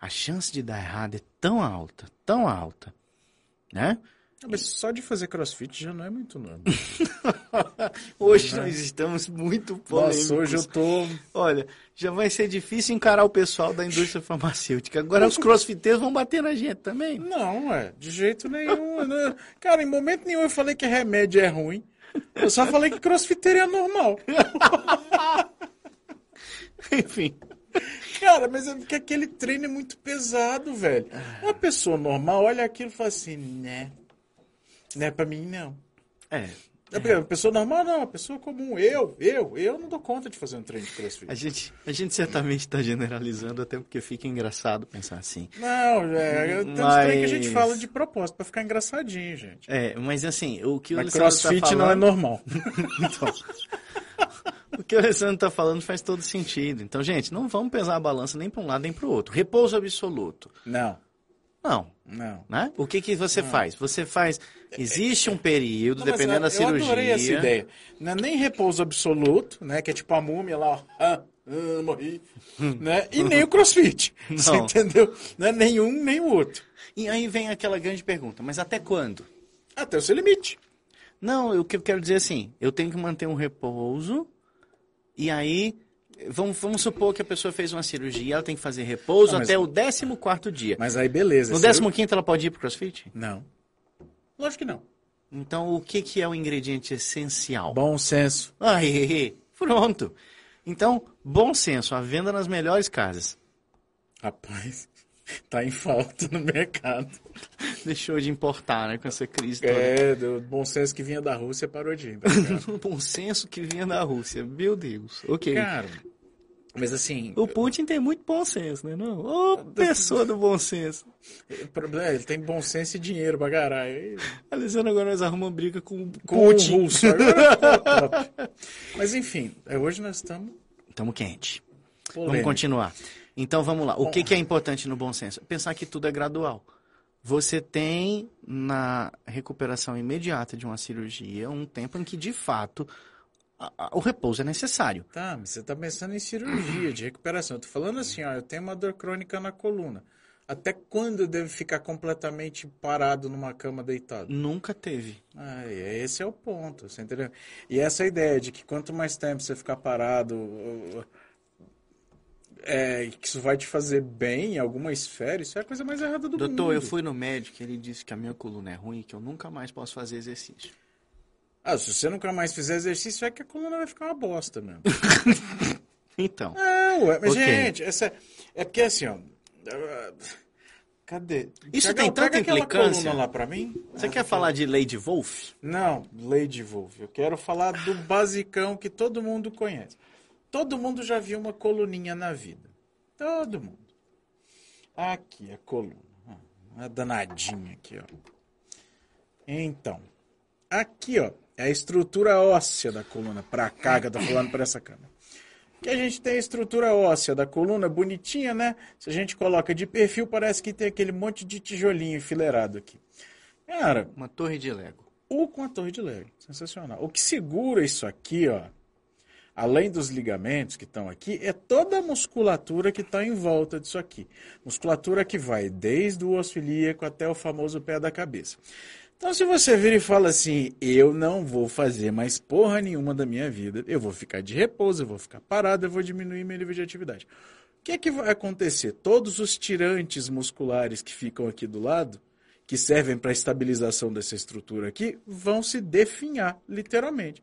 a chance de dar errado é tão alta, tão alta, né? Mas só de fazer crossfit já não é muito normal. Hoje nós estamos muito polêmicos. Nossa, hoje eu tô. Olha, já vai ser difícil encarar o pessoal da indústria farmacêutica. Agora os crossfiteiros vão bater na gente também. Não, é, de jeito nenhum. né? Cara, em momento nenhum eu falei que remédio é ruim. Eu só falei que crossfiteiro é normal. Enfim. Cara, mas é porque aquele treino é muito pesado, velho. Uma pessoa normal olha aquilo e fala assim, né? Não é pra mim, não. É, É porque a pessoa normal não, a pessoa comum, eu, eu, eu não dou conta de fazer um treino de crossfit. A gente, a gente certamente está generalizando, até porque fica engraçado pensar assim. Não, é, tem uns trem que a gente fala de propósito, pra ficar engraçadinho, gente. É, mas assim, o que o Mas Alessandro crossfit tá falando, não é normal. Então, o que o Alessandro está falando faz todo sentido. Então, gente, não vamos pesar a balança nem para um lado nem para o outro. Repouso absoluto. Não, Não. Não. Né? O que, que você faz? Você faz. Existe um período, Não, dependendo da eu cirurgia. adorei essa ideia. Não é nem repouso absoluto, né? Que é tipo a múmia lá, ó. Ah, ah, morri. né? E nem o crossfit. Você Não. entendeu? Não é nenhum nem o outro. E aí vem aquela grande pergunta: mas até quando? Até o seu limite. Não, o que eu quero dizer é assim: eu tenho que manter um repouso, e aí. Vamos, vamos supor que a pessoa fez uma cirurgia, ela tem que fazer repouso Não, até o 14 dia. Mas aí beleza. No Você- 15 ela pode ir pro crossfit? Não. Lógico que não. Então, o que, que é o ingrediente essencial? Bom senso. Aí, pronto. Então, bom senso, a venda nas melhores casas. Rapaz, tá em falta no mercado. Deixou de importar, né, com essa crise toda. É, do bom senso que vinha da Rússia parou de ir. tá bom senso que vinha da Rússia. Meu Deus. Ok. Cara, mas assim, O Putin tem muito bom senso, né? Não? Ô, pessoa do bom senso. o problema é, ele tem bom senso e dinheiro pra caralho. Alessandro agora nós arrumamos briga com, Com Putin. o russo. Agora. Mas enfim, é, hoje nós estamos Tamo quente. Vamos continuar. Então vamos lá. O que, que é importante no bom senso? Pensar que tudo é gradual. Você tem na recuperação imediata de uma cirurgia um tempo em que, de fato, o repouso é necessário. Tá, mas você tá pensando em cirurgia, de recuperação. Eu tô falando assim, ó, eu tenho uma dor crônica na coluna. Até quando eu devo ficar completamente parado numa cama deitado? Nunca teve. Ah, é- esse é o ponto, você entendeu? E essa ideia de que quanto mais tempo você ficar parado, é, que isso vai te fazer bem em alguma esfera, isso é a coisa mais errada do mundo. Doutor, eu fui no médico e ele disse que a minha coluna é ruim e que eu nunca mais posso fazer exercício. Ah, se você nunca mais fizer exercício, é que a coluna vai ficar uma bosta mesmo. Então, Não, ué, mas Ok. gente, essa, é porque assim, ó. uh, Cadê? Isso Cagão, tem tanta implicância. lá pra mim. você Ah, quer falar de Lady Wolf? Não, Lady Wolf. Eu quero falar do basicão que todo mundo conhece. Todo mundo já viu uma coluninha na vida. Todo mundo. Aqui, a coluna. Ah, Uma danadinha aqui, ó. Então, aqui, ó, é a estrutura óssea da coluna. Pra cá que eu tô falando pra essa câmera. Que a gente tem a estrutura óssea da coluna bonitinha, né? Se a gente coloca de perfil, parece que tem aquele monte de tijolinho enfileirado aqui. Cara, Uma torre de Lego. ou com a torre de Lego. Sensacional. O que segura isso aqui, ó, além dos ligamentos que estão aqui, é toda a musculatura que está em volta disso aqui. Musculatura que vai desde o osso ilíaco até o famoso pé da cabeça. Então, se você vira e fala assim, eu não vou fazer mais porra nenhuma da minha vida, eu vou ficar de repouso, eu vou ficar parado, eu vou diminuir meu nível de atividade. O que é que vai acontecer? Todos os tirantes musculares que ficam aqui do lado, que servem para a estabilização dessa estrutura aqui, vão se definhar, literalmente.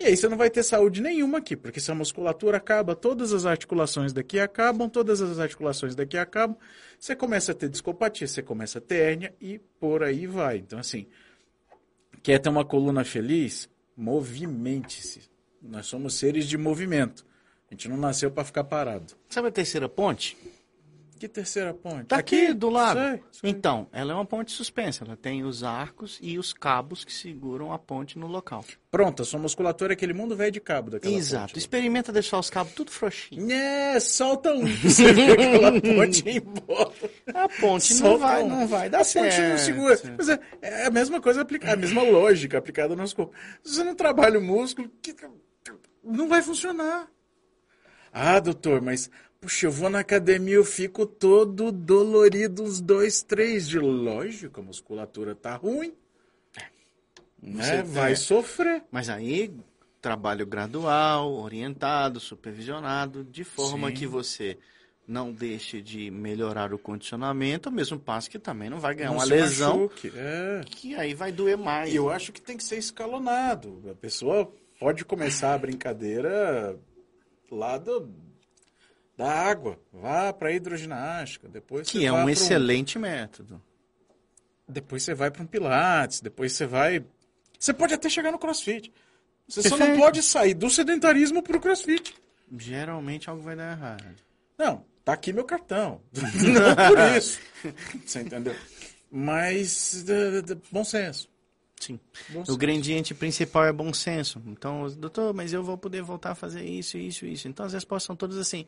E aí você não vai ter saúde nenhuma aqui, porque se a musculatura acaba, todas as articulações daqui acabam, todas as articulações daqui acabam, você começa a ter discopatia, você começa a ter hérnia e por aí vai. Então, assim, quer ter uma coluna feliz? Movimente-se. Nós somos seres de movimento. A gente não nasceu para ficar parado. Sabe a terceira ponte? Que terceira ponte? Tá aqui, do lado. Sei, sei. Então, ela é uma ponte suspensa. Ela tem os arcos e os cabos que seguram a ponte no local. Pronto, a sua musculatura é aquele mundo velho de cabo daquela Exato. ponte. Experimenta deixar os cabos tudo frouxinho. É, solta um. Você vê aquela ponte embora. A ponte não vai, um. não vai dar a ponte certo. não segura. Mas é, é a mesma coisa aplicada, a mesma lógica aplicada no nosso corpo. Se você não trabalha o músculo, que- não vai funcionar. Ah, doutor, mas puxa, eu vou na academia, eu fico todo dolorido uns dois, três dias. Lógico, a musculatura tá ruim. Né? Você- Vai é. sofrer. Mas aí, trabalho gradual, orientado, supervisionado, de forma Sim. que você não deixe de melhorar o condicionamento, ao mesmo passo que também não vai ganhar Não uma lesão, machuque. É. que aí vai doer mais. E eu acho que tem que ser escalonado. A pessoa pode começar a brincadeira lá do, da água. Vá para hidroginástica, depois Que é um excelente método. Depois você vai para um pilates, depois você vai Você pode até chegar no crossfit. Você só não pode sair do sedentarismo pro crossfit. Geralmente algo vai dar errado. Não, tá aqui meu cartão. não por isso. Você entendeu? Mas, bom senso. Sim. Bom O senso. gradiente principal é bom senso. Então, doutor, mas eu vou poder voltar a fazer isso, isso, isso. Então, as respostas são todas assim.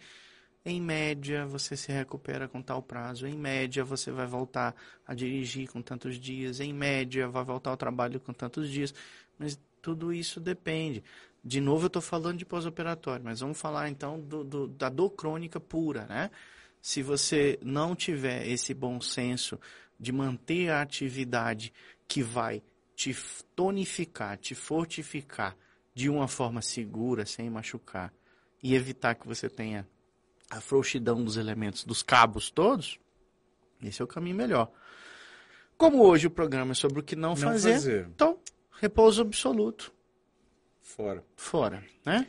Em média, você se recupera com tal prazo. Em média, você vai voltar a dirigir com tantos dias. Em média, vai voltar ao trabalho com tantos dias. Mas tudo isso depende. De novo, eu estou falando de pós-operatório, mas vamos falar então do- do- da dor crônica pura, né? Se você não tiver esse bom senso de manter a atividade que vai te tonificar, te fortificar de uma forma segura, sem machucar, e evitar que você tenha a frouxidão dos elementos, dos cabos todos, esse é o caminho melhor. Como hoje o programa é sobre o que não, Não fazer, fazer. então, repouso absoluto, Fora. fora, né?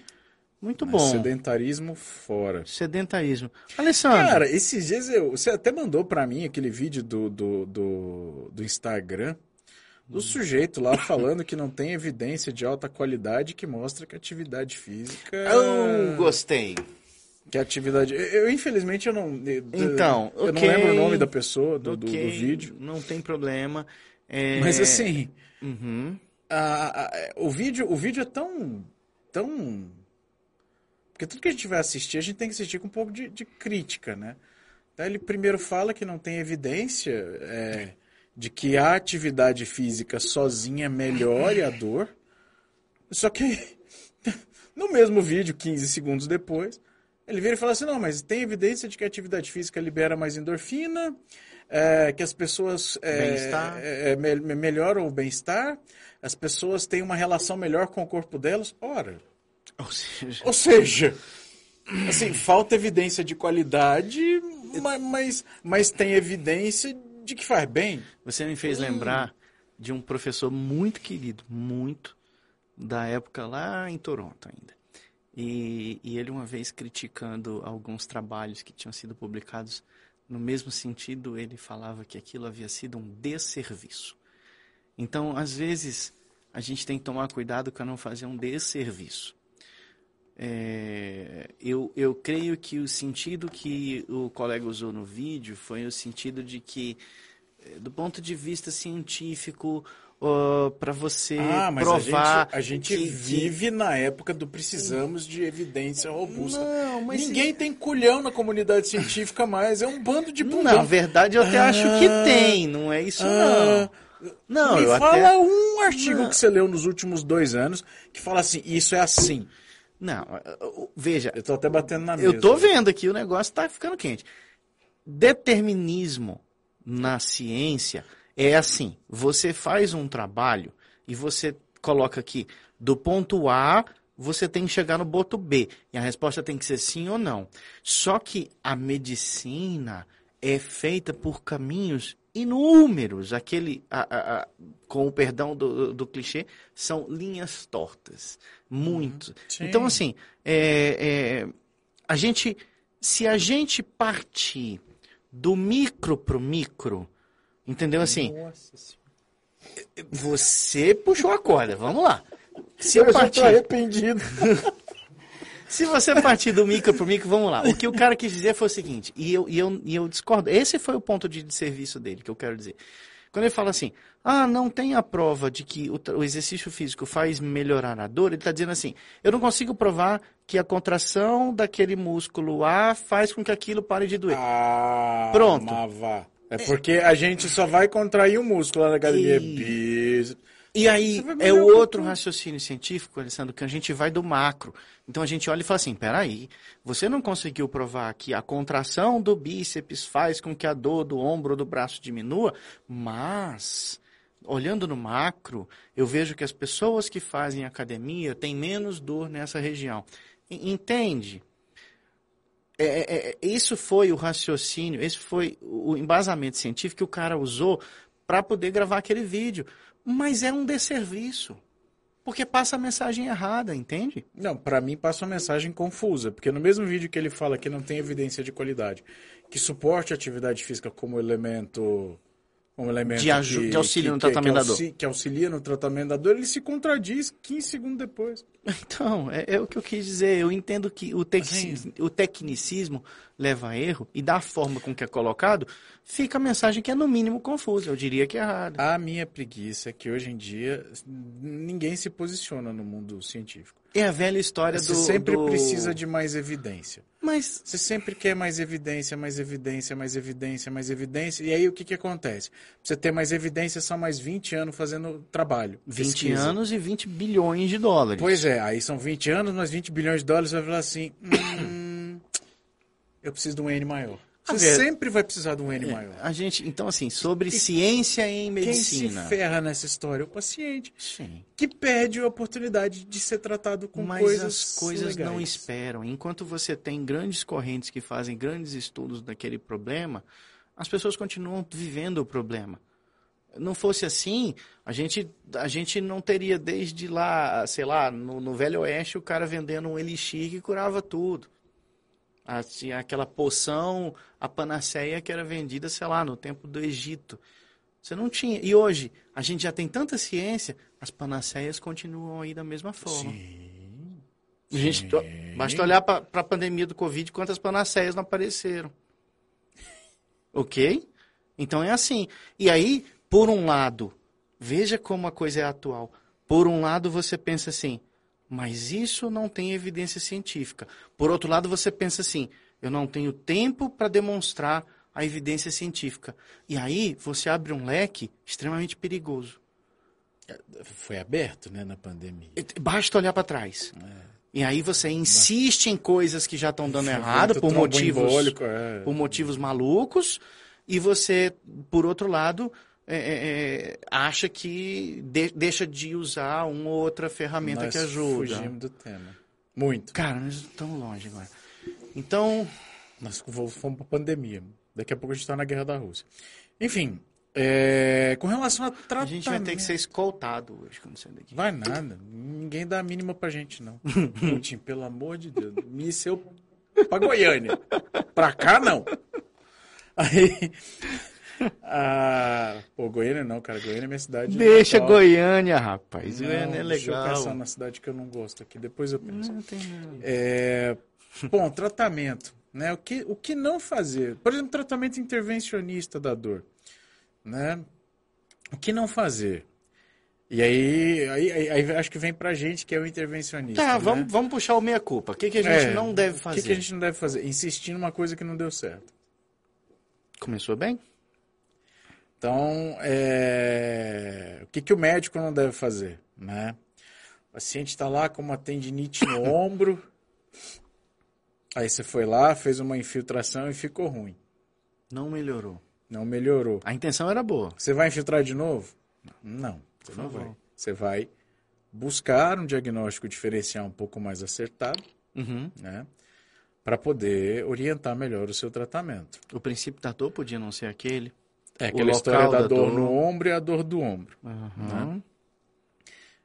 Muito Mas bom. Sedentarismo fora. Sedentarismo. Alessandro, Cara, esses dias eu, você até mandou pra mim aquele vídeo do, do, do, do Instagram do Hum. sujeito lá falando que não tem evidência de alta qualidade que mostra que atividade física. eu gostei. Que a atividade. Eu, infelizmente eu não. eu- Então, eu não ok. lembro o nome da pessoa, do, do- do vídeo. Não tem problema. É, Mas assim, uhum. a- a- o, vídeo, o vídeo é tão. tão. Porque tudo que a gente vai assistir, a gente tem que assistir com um pouco de, de crítica, né? Então ele primeiro fala que não tem evidência é, de que a atividade física sozinha melhore a dor. Só que no mesmo vídeo, 15 segundos depois, ele vira e fala assim: não, mas tem evidência de que a atividade física libera mais endorfina, é, que as pessoas é, é, é, me- melhoram o bem-estar, as pessoas têm uma relação melhor com o corpo delas. Ora, Ou seja, ou seja, assim, falta evidência de qualidade, ma- mas, mas tem evidência de que faz bem. você me fez lembrar de um professor muito querido, muito, da época lá em Toronto ainda. E, e ele uma vez criticando alguns trabalhos que tinham sido publicados no mesmo sentido, ele falava que aquilo havia sido um desserviço. Então, às vezes, a gente tem que tomar cuidado para não fazer um desserviço. É, eu, eu creio que o sentido que o colega usou no vídeo foi o sentido de que, eh, do ponto de vista científico, para você Ah, mas provar. a gente, a gente que- que- vive na época do precisamos de evidência robusta. Não, mas Ninguém tem culhão na comunidade científica mais, é um bando de bundão. Na verdade, eu até acho que Ah, tem, não é isso Ah, não. Não, Me eu fala até. um artigo Não. que você leu nos últimos dois anos que fala assim, isso é assim. Não, uh, uh, veja, Eu tô até batendo na mesa. eu tô vendo aqui, o negócio tá ficando quente. Determinismo na ciência é assim: você faz um trabalho e você coloca aqui, do ponto A, você tem que chegar no ponto B. E a resposta tem que ser sim ou não. Só que a medicina é feita por caminhos inúmeros. Aquele, a- a- a- com o perdão do, do clichê, são linhas tortas. Muito. Sim. Então, assim, é, é, a gente, se a gente partir do micro pro micro, entendeu? Assim, Nossa você puxou a corda, vamos lá. Se eu eu partir, arrependido. se você partir do micro pro micro, vamos lá. O que o cara quis dizer foi o seguinte, e eu, e eu, e eu discordo. Esse foi o ponto de, serviço dele, que eu quero dizer. Quando ele fala assim, ah, não tem a prova de que o, o exercício físico faz melhorar a dor, ele está dizendo assim, eu não consigo provar que a contração daquele músculo A faz com que aquilo pare de doer. Ah, Pronto. vá. É porque a gente só vai contrair o músculo lá na academia. E- E aí é o outro raciocínio científico, Alessandro, que a gente vai do macro. Então a gente olha e fala assim, peraí, você não conseguiu provar que a contração do bíceps faz com que a dor do ombro ou do braço diminua, mas olhando no macro, eu vejo que as pessoas que fazem academia têm menos dor nessa região. Entende? É, é, é, isso foi o raciocínio, esse foi o embasamento científico que o cara usou para poder gravar aquele vídeo. Mas é um desserviço. Porque passa a mensagem errada, entende? Não, pra mim passa uma mensagem confusa, porque no mesmo vídeo que ele fala que não tem evidência de qualidade, que suporte a atividade física como elemento, um elemento De aju- que, auxílio no que, que, tratamento da que, auxi- que auxilia no tratamento da dor, ele se contradiz 15 segundos depois. Então, é, é o que eu quis dizer. Eu entendo que o, tec- Assim- o tecnicismo leva a erro e da forma com que é colocado, fica a mensagem que é no mínimo confusa. Eu diria que é errada. A minha preguiça é que hoje em dia ninguém se posiciona no mundo científico. É a velha história Você do. sempre do- precisa de mais evidência. Mas Você sempre quer mais evidência, mais evidência, mais evidência, mais evidência. E aí o que, que acontece? Pra você ter mais evidência, são mais 20 anos fazendo trabalho. 20 pesquisa. anos e 20 bilhões de dólares. Pois é, aí são 20 anos, mais 20 bilhões de dólares, você vai falar assim: hum, eu preciso de um N maior. Você ver- sempre vai precisar de um N maior. A gente, então, assim, sobre ciência em Quem medicina. se ferra nessa história? O paciente, Sim. que perde a oportunidade de ser tratado com Mas coisas as coisas não legais. esperam. Enquanto você tem grandes correntes que fazem grandes estudos daquele problema, as pessoas continuam vivendo o problema. Não fosse assim, a gente, a gente não teria desde lá, sei lá, no, no Velho Oeste, o cara vendendo um elixir que curava tudo. Aquela poção, a panaceia que era vendida, sei lá, no tempo do Egito. Você não tinha. E hoje, a gente já tem tanta ciência, as panaceias continuam aí da mesma forma. Sim. A gente, Sim. basta olhar para a pandemia do Covid, quantas panaceias não apareceram. Ok? Então é assim. E aí, por um lado, veja como a coisa é atual. Por um lado, você pensa assim, mas isso não tem evidência científica. Por outro lado, você pensa assim, eu não tenho tempo para demonstrar a evidência científica. E aí, você abre um leque extremamente perigoso. Foi aberto, né, na pandemia. Basta olhar para trás. É. E aí você insiste em coisas que já estão dando errado por motivos, é. por motivos malucos, e você, por outro lado, é, é, é, acha que de- deixa de usar uma ou outra ferramenta Nós que ajuda. fugimos do tema. Muito. Cara, nós estamos longe agora. Então, Nós fomos para pandemia. Daqui a pouco a gente está na guerra da Rússia. Enfim, é, com relação a a tratamento... gente vai ter que ser escoltado hoje quando sair daqui. Vai nada. Ninguém dá a mínima pra gente, não. Putin, pelo amor de Deus. Míssel pra Goiânia. Pra cá, não. Aí... Ah, pô, Goiânia não, cara. Goiânia é minha cidade. Deixa natal. Goiânia, rapaz. Não, Goiânia é Deixa eu legal. pensar na cidade que eu não gosto aqui. Depois eu penso. Não tem. É, bom, tratamento. Né? O, que, o que não fazer? Por exemplo, tratamento intervencionista da dor. Né? O que não fazer? E aí, aí, aí- aí acho que vem pra gente que é o intervencionista. Tá, né? vamos, vamos puxar o meia-culpa. O que, que a gente É, não deve O fazer? que, que a gente não deve fazer? Insistir numa coisa que não deu certo. Começou bem? Então, é, o que, que o médico não deve fazer? Né? O paciente está lá com uma tendinite no ombro, aí você foi lá, fez uma infiltração e ficou ruim. Não melhorou. Não melhorou. A intenção era boa. Você vai infiltrar de novo? Não, você não vai. Você vai buscar um diagnóstico diferencial um pouco mais acertado, Uhum. né? Para poder orientar melhor o seu tratamento. O princípio da dor podia não ser aquele. É aquela história da, da dor, dor. no ombro e a dor do ombro. Uhum.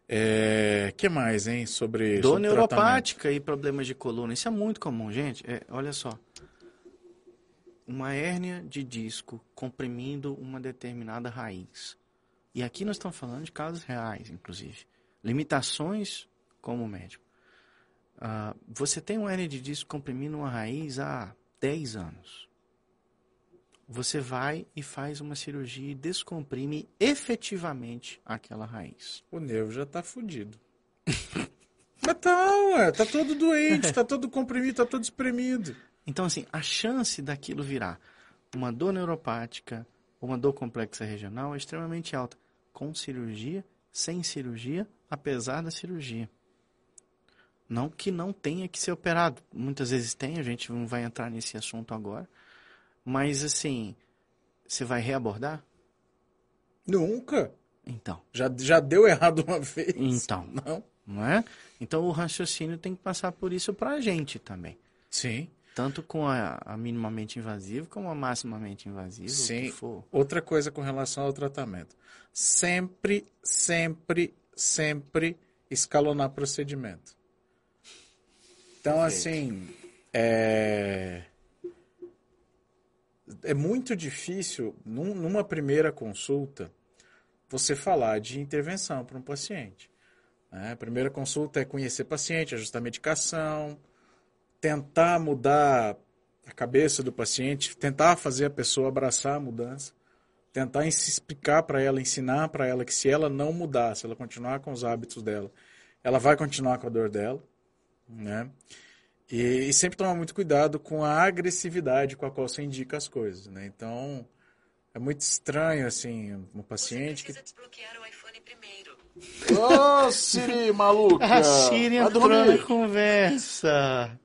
É, que mais, hein, sobre Dor sobre neuropática e problemas de coluna. Isso é muito comum, gente. É, olha só. Uma hérnia de disco comprimindo uma determinada raiz. E aqui nós estamos falando de casos reais, inclusive. Limitações como médico. Ah, você tem uma hérnia de disco comprimindo uma raiz há 10 anos. Você vai e faz uma cirurgia e descomprime efetivamente aquela raiz. O nervo já tá fudido. Mas tá, ué, tá todo doente, tá todo comprimido, tá todo espremido. Então, assim, a chance daquilo virar uma dor neuropática, uma dor complexa regional é extremamente alta. Com cirurgia, sem cirurgia, apesar da cirurgia. Não que não tenha que ser operado. Muitas vezes tem, a gente não vai entrar nesse assunto agora. Mas, assim, você vai reabordar? Nunca. Então. Já, já deu errado uma vez. Então. Não. Não é? Então, o raciocínio tem que passar por isso pra gente também. Sim. Tanto com a, a minimamente invasiva como a maximamente invasiva, Sim. Outra coisa com relação ao tratamento. Sempre, sempre, sempre escalonar procedimento. Então, Perfeito. assim, é... é muito difícil, num- numa primeira consulta, você falar de intervenção para um paciente. né? A primeira consulta é conhecer o paciente, ajustar a medicação, tentar mudar a cabeça do paciente, tentar fazer a pessoa abraçar a mudança, tentar explicar para ela, ensinar para ela que se ela não mudar, se ela continuar com os hábitos dela, ela vai continuar com a dor dela, né? E, e sempre tomar muito cuidado com a agressividade com a qual você indica as coisas, né? Então, é muito estranho, assim, um paciente que... Precisa desbloquear o iPhone primeiro. Ô, Siri, maluca! A Siri entrou na conversa.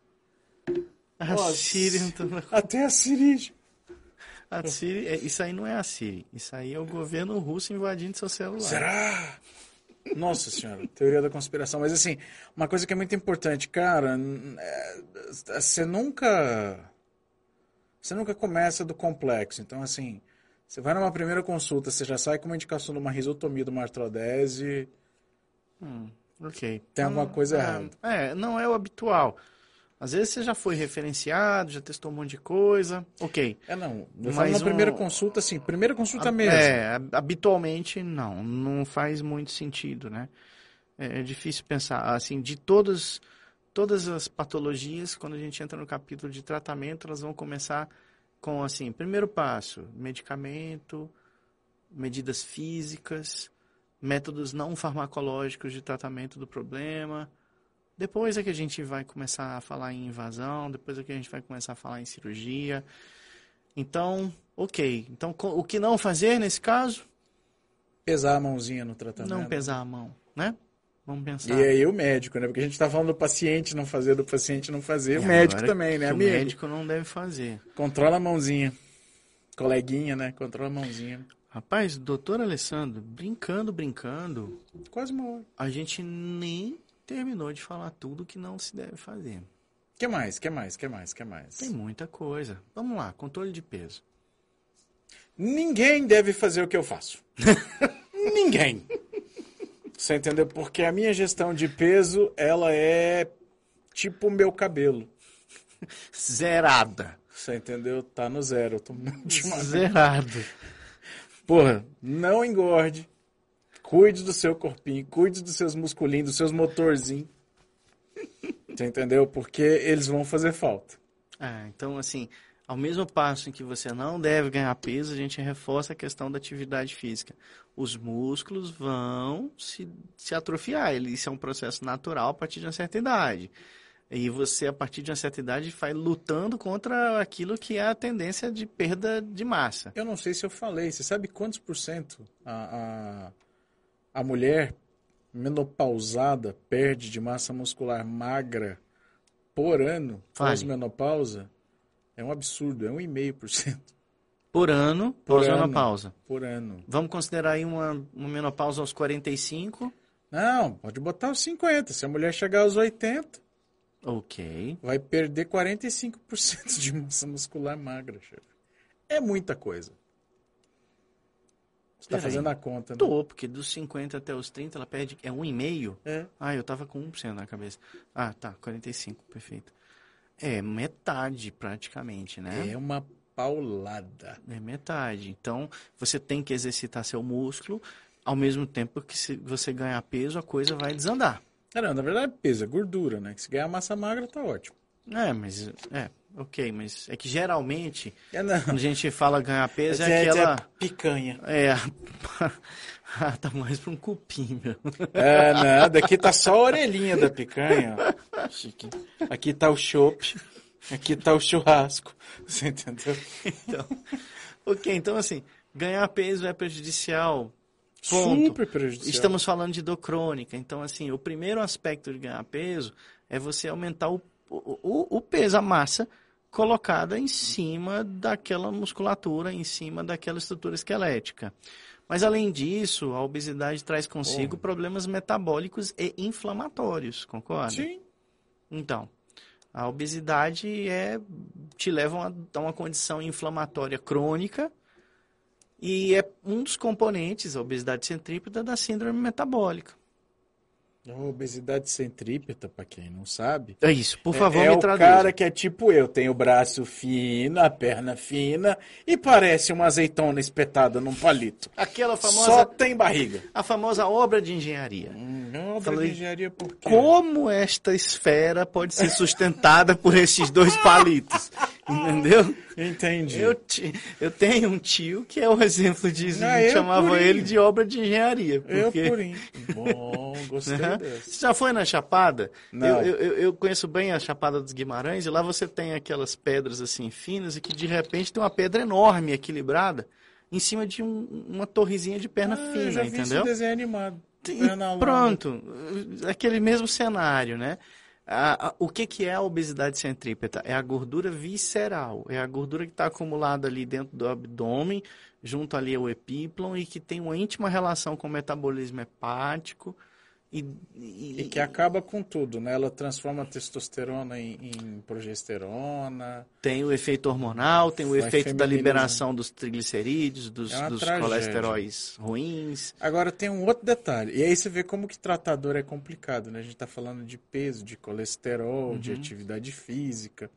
A Nossa. Siri entrou na Até a Siri... A Siri, é- isso aí não é a Siri. Isso aí é o governo russo invadindo seu celular. Será? Nossa senhora, teoria da conspiração. Mas assim, uma coisa que é muito importante, cara, é, você nunca. Você nunca começa do complexo. Então, assim, você vai numa primeira consulta, você já sai com uma indicação de uma risotomia, de uma artrodese. Ok. Tem alguma coisa é, errada. É, não é o habitual. Às vezes você já foi referenciado, já testou um monte de coisa. Ok. É, não. Eu Mas numa um- primeira consulta, assim, primeira consulta mesmo. É, hab- habitualmente não, não faz muito sentido, né? É, é difícil pensar, assim, de todas, todas as patologias, quando a gente entra no capítulo de tratamento, elas vão começar com, assim, primeiro passo, medicamento, medidas físicas, métodos não farmacológicos de tratamento do problema. Depois é que a gente vai começar a falar em invasão, depois é que a gente vai começar a falar em cirurgia. Então, ok. Então, o que não fazer nesse caso? Pesar a mãozinha no tratamento. Não pesar a mão, né? Vamos E pensar. aí o médico, né? Porque a gente tá falando do paciente não fazer, do paciente não fazer. O E médico agora também, né, amigo? O médico não deve fazer. Controla a mãozinha. Coleguinha, né? Controla a mãozinha. Rapaz, doutor Alessandro, brincando, brincando, Quase uma hora. a gente nem terminou de falar tudo que não se deve fazer. que mais? que mais? que mais? que mais? Tem muita coisa. Vamos lá, controle de peso. Ninguém deve fazer o que eu faço. Ninguém. Você entendeu? Porque a minha gestão de peso, ela é tipo o meu cabelo. Zerada. Você entendeu? Tá no zero. Eu tô ultimamente- Zerado. Porra, não engorde. Cuide do seu corpinho, cuide dos seus musculinhos, dos seus motorzinhos. Você entendeu? Porque eles vão fazer falta. Ah, então, assim, ao mesmo passo em que você não deve ganhar peso, a gente reforça a questão da atividade física. Os músculos vão se, se atrofiar. Isso é um processo natural a partir de uma certa idade. E você, a partir de uma certa idade, vai lutando contra aquilo que é a tendência de perda de massa. Eu não sei se eu falei. Você sabe quantos por cento a, a, a mulher menopausada perde de massa muscular magra por ano pós-menopausa? É um absurdo. É um 1,5% Por ano, pós-menopausa. por ano. Vamos considerar aí uma, uma menopausa aos 45. Não, pode botar os 50. Se a mulher chegar aos 80, Ok. vai perder 45% de massa muscular magra, chefe. É muita coisa. Você tá Peraí. fazendo a conta, né? Tô, porque dos 50 até os 30 ela perde. É 1,5? É. Ah, eu tava com 1% na cabeça. Ah, tá, 45, perfeito. É metade praticamente, né? É uma paulada. É metade. Então, você tem que exercitar seu músculo, ao mesmo tempo que se você ganhar peso, a coisa vai desandar. Não, na verdade é peso, é gordura, né? Que se ganhar massa magra, tá ótimo. É, mas. É, ok, mas é que geralmente, É, quando a gente fala ganhar peso, é, é, aquela. picanha. É. ah, tá mais pra um cupim, meu. É, não, daqui tá só a orelhinha da picanha. ó. Chique. Aqui tá o chopp, aqui tá o churrasco. Você entendeu? Então, ok, então assim, ganhar peso é prejudicial. Ponto. Super prejudicial. Estamos falando de dor crônica. Então, assim, o primeiro aspecto de ganhar peso é você aumentar o, o, o peso, a massa colocada em cima daquela musculatura, em cima daquela estrutura esquelética. Mas, além disso, a obesidade traz consigo problemas metabólicos e inflamatórios, concorda? Sim. Então, a obesidade é te leva a uma, a uma condição inflamatória crônica e é um dos componentes, a obesidade centrípeta, da síndrome metabólica. A obesidade centrípeta, para quem não sabe, É isso, por é- favor, é, me o traduza. cara que é tipo eu, tem o braço fino, a perna fina e parece uma azeitona espetada num palito. Aquela famosa, Só tem barriga. a famosa obra de engenharia. Hum, obra Falei, de engenharia por quê? Como esta esfera pode ser sustentada por esses dois palitos? Entendeu? Entendi. Eu, eu tenho um tio que é o exemplo disso. Ah, a gente eu chamava purinho. ele de obra de engenharia. Eu porque- purinho. Bom, gostei dessa. Você já foi na Chapada? Não. Eu, eu, eu- eu conheço bem a Chapada dos Guimarães e lá você tem aquelas pedras assim finas e que de repente tem uma pedra enorme equilibrada em cima de um- uma torrezinha de perna Ah, eu fina, já vi entendeu? desenho animado. Longa. pronto, aquele mesmo cenário, né? O que, que é a obesidade centrípeta? É a gordura visceral, é a gordura que está acumulada ali dentro do abdômen, junto ali ao epíplon e que tem uma íntima relação com o metabolismo hepático e, e- E que acaba com tudo, né? Ela transforma a testosterona em, em progesterona. tem o efeito hormonal, tem o efeito da liberação dos triglicerídeos, dos, É dos colesteróis ruins. Agora tem um outro detalhe. E aí você vê como que tratar dor é complicado, né? A gente está falando de peso, de colesterol, de atividade física.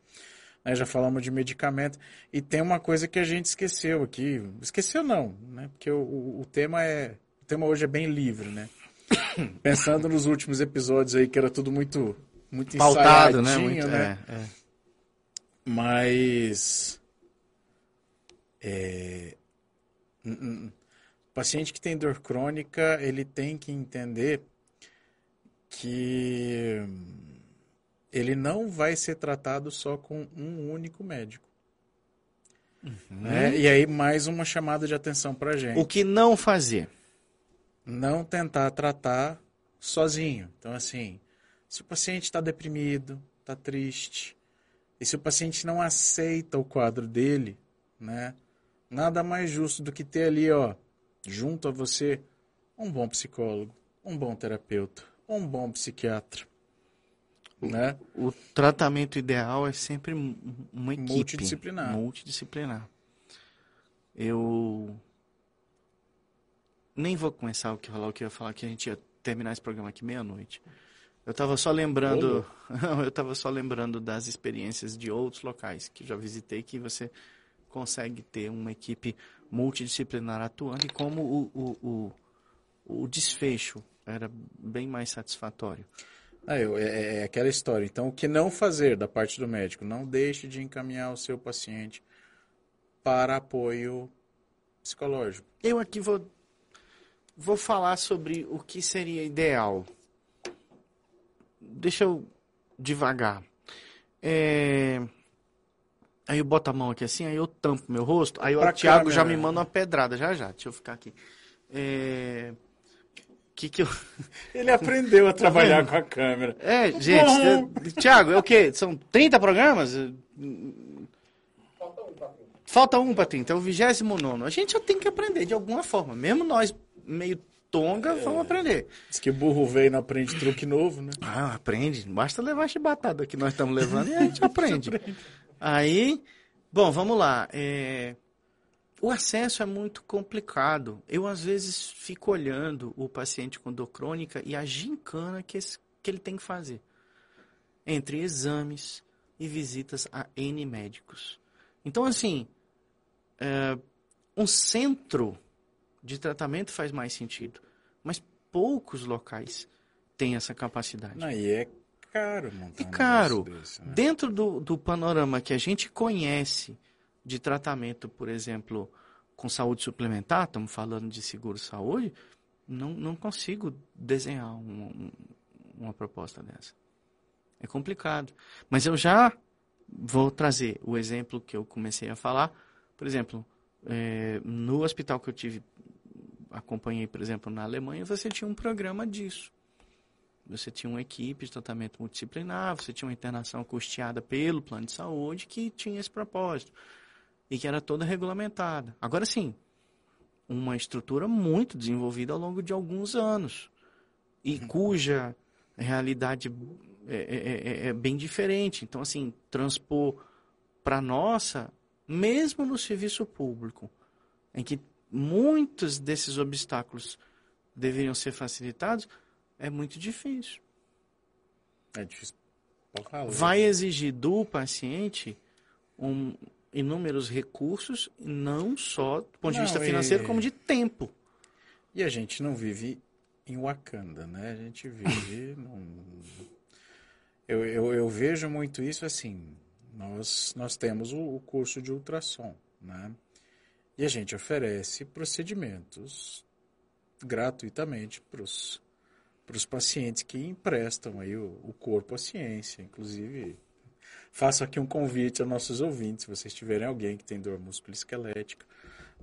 né? Já falamos de medicamento. E tem uma coisa que a gente esqueceu aqui. Esqueceu não, né? Porque o, o, o tema é. O tema hoje é bem livre, né? Pensando nos últimos episódios aí, que era tudo muito, muito Pautado, né? Muito, né? é, é. Mas. É, o paciente que tem dor crônica, ele tem que entender que ele não vai ser tratado só com um único médico. né? E aí, mais uma chamada de atenção para gente. O que não fazer? Não tentar tratar sozinho. Então, assim, se o paciente está deprimido, está triste, e se o paciente não aceita o quadro dele, né? Nada mais justo do que ter ali, ó, junto a você, um bom psicólogo, um bom terapeuta, um bom psiquiatra, né? O tratamento ideal é sempre um- uma equipe. Multidisciplinar. Multidisciplinar. Eu nem vou começar o que falar o que eu ia falar que a gente ia terminar esse programa aqui meia-noite. Eu estava só lembrando, eu estava só lembrando das experiências de outros locais que já visitei que você consegue ter uma equipe multidisciplinar atuando e como o, o, o, o desfecho era bem mais satisfatório. Ah, eu- é, é aquela história. Então, o que não fazer da parte do médico? Não deixe de encaminhar o seu paciente para apoio psicológico. Eu aqui vou, vou falar sobre o que seria ideal. Deixa eu devagar. É, Aí eu boto a mão aqui assim, aí eu tampo meu rosto, aí o Pra Thiago já me manda uma pedrada, já já, deixa eu ficar aqui. É... Que que eu... Ele aprendeu a trabalhar vendo? com a câmera. É, gente, é- Thiago, é o quê? São 30 programas? Falta um para 30, é o 29. A gente já tem que aprender de alguma forma. Mesmo nós, meio tonga, vamos aprender. Diz que burro velho não aprende truque novo, né? Ah, aprende. Basta levar a chibatada que nós estamos levando e a gente aprende. Aí, bom, vamos lá. É, O acesso é muito complicado. Eu, às vezes, fico olhando o paciente com dor crônica e a gincana que, esse- que ele tem que fazer. Entre exames e visitas a N médicos. Então, assim, é, um centro de tratamento faz mais sentido. Mas poucos locais têm essa capacidade. Não, e é caro montar É um caro. desse, né? Dentro do, do panorama que a gente conhece de tratamento, por exemplo, com saúde suplementar, estamos falando de seguro-saúde, não, não consigo desenhar um- um- uma proposta dessa. É complicado. Mas eu já vou trazer o exemplo que eu comecei a falar. Por exemplo, eh, no hospital que eu tive, acompanhei, por exemplo, na Alemanha, você tinha um programa disso. Você tinha uma equipe de tratamento multidisciplinar, você tinha uma internação custeada pelo plano de saúde que tinha esse propósito e que era toda regulamentada. Agora sim, uma estrutura muito desenvolvida ao longo de alguns anos e cuja realidade é, é- é- é bem diferente. Então, assim, transpor para nossa, mesmo no serviço público, em que muitos desses obstáculos deveriam ser facilitados, É muito difícil. É difícil. falar. Vai exigir do paciente um, inúmeros recursos, não só do ponto de Não, vista e- financeiro, como de tempo. E a gente não vive em Wakanda, né? A gente vive num... Eu, eu, eu vejo muito isso assim. Nós, nós temos o, o curso de ultrassom, né? E a gente oferece procedimentos gratuitamente para os pacientes que emprestam aí o, o corpo à ciência. Inclusive, faço aqui um convite aos nossos ouvintes, se vocês tiverem alguém que tem dor musculoesquelética,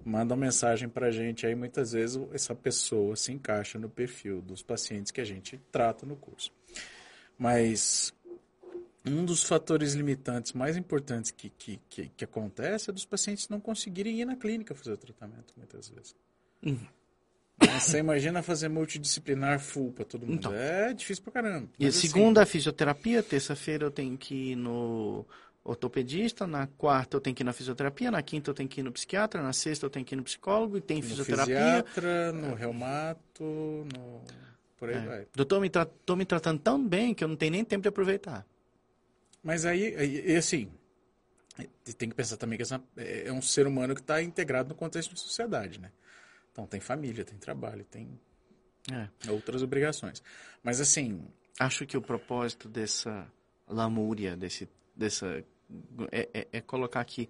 manda uma mensagem para a gente aí, muitas vezes essa pessoa se encaixa no perfil dos pacientes que a gente trata no curso. Mas um dos fatores limitantes mais importantes que, que, que, que acontece é dos pacientes não conseguirem ir na clínica fazer o tratamento, muitas vezes. Mas Você imagina fazer multidisciplinar full para todo mundo. Então. É difícil pra caramba. E assim, segunda, a fisioterapia. Terça-feira eu tenho que ir no ortopedista. Na quarta eu tenho que ir na fisioterapia. Na quinta eu tenho que ir no psiquiatra. Na sexta eu tenho que ir no psicólogo. E tem no fisioterapia. fisiatra, no reumato, no... por aí É. vai. Doutor, me tra- tô me tratando tão bem que eu não tenho nem tempo de aproveitar. Mas aí, aí- e assim, e tem que pensar também que essa, é é um ser humano que está integrado no contexto de sociedade, né? Então tem família, tem trabalho, tem É. outras obrigações. Mas assim, Acho que o propósito dessa lamúria, desse, dessa, é, é- é colocar que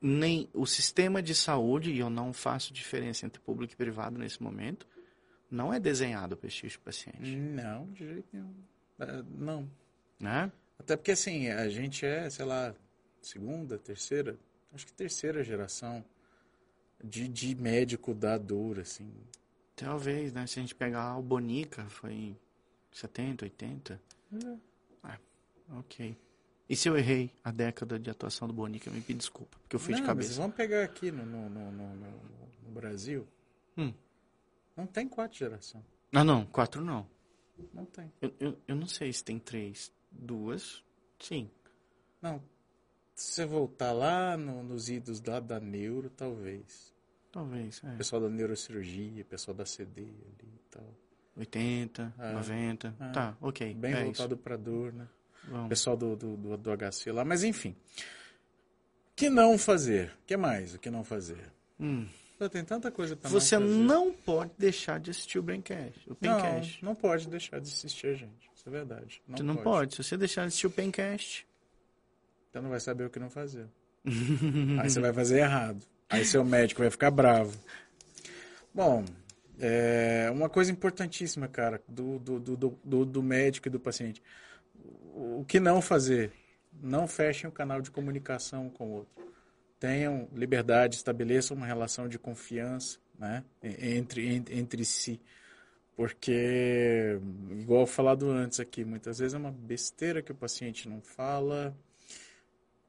nem o sistema de saúde, e eu não faço diferença entre público e privado nesse momento, não é desenhado para esse tipo de paciente. não, de jeito nenhum. É, Não. Né? Até porque assim, a gente é, sei lá, segunda, terceira, acho que terceira geração de, de médico da dor, assim. Talvez, né? Se a gente pegar o Bonica, foi em 70, 80. Ah, ok. E se eu errei a década de atuação do Bonica, me pede desculpa, porque eu fui não, de mas cabeça. vamos pegar aqui no, no, no, no- Brasil. Hum. Não tem quatro geração. Ah, não, quatro não. Não tem. Eu, eu, eu não sei se tem três. Duas, sim. Não. Se você voltar lá no- nos idos da, da neuro, talvez. Talvez, é. Pessoal da neurocirurgia, pessoal da CD ali e tal. 80, É. 90. É. Tá, ok. Bem é voltado pra dor, né? Vamos. Pessoal do, do, do, do HC lá, mas enfim. O que não fazer? O que mais? O que não fazer? Hum. Tem tanta coisa pra Você não não pode deixar de assistir o Braincast, o não, Pencast. não pode deixar de assistir a gente. É verdade. Não Você não pode. Se você deixar de assistir o Pencast, Então não vai saber o que não fazer. Aí você vai fazer errado. Aí seu médico vai ficar bravo. Bom, é, uma coisa importantíssima, cara, do, do, do- do, do médico e do paciente. O que não fazer? Não fechem o canal de comunicação com o outro. Tenham liberdade, estabeleçam uma relação de confiança né, entre, entre, entre si. Porque, igual falado antes aqui, muitas vezes é uma besteira que o paciente não fala.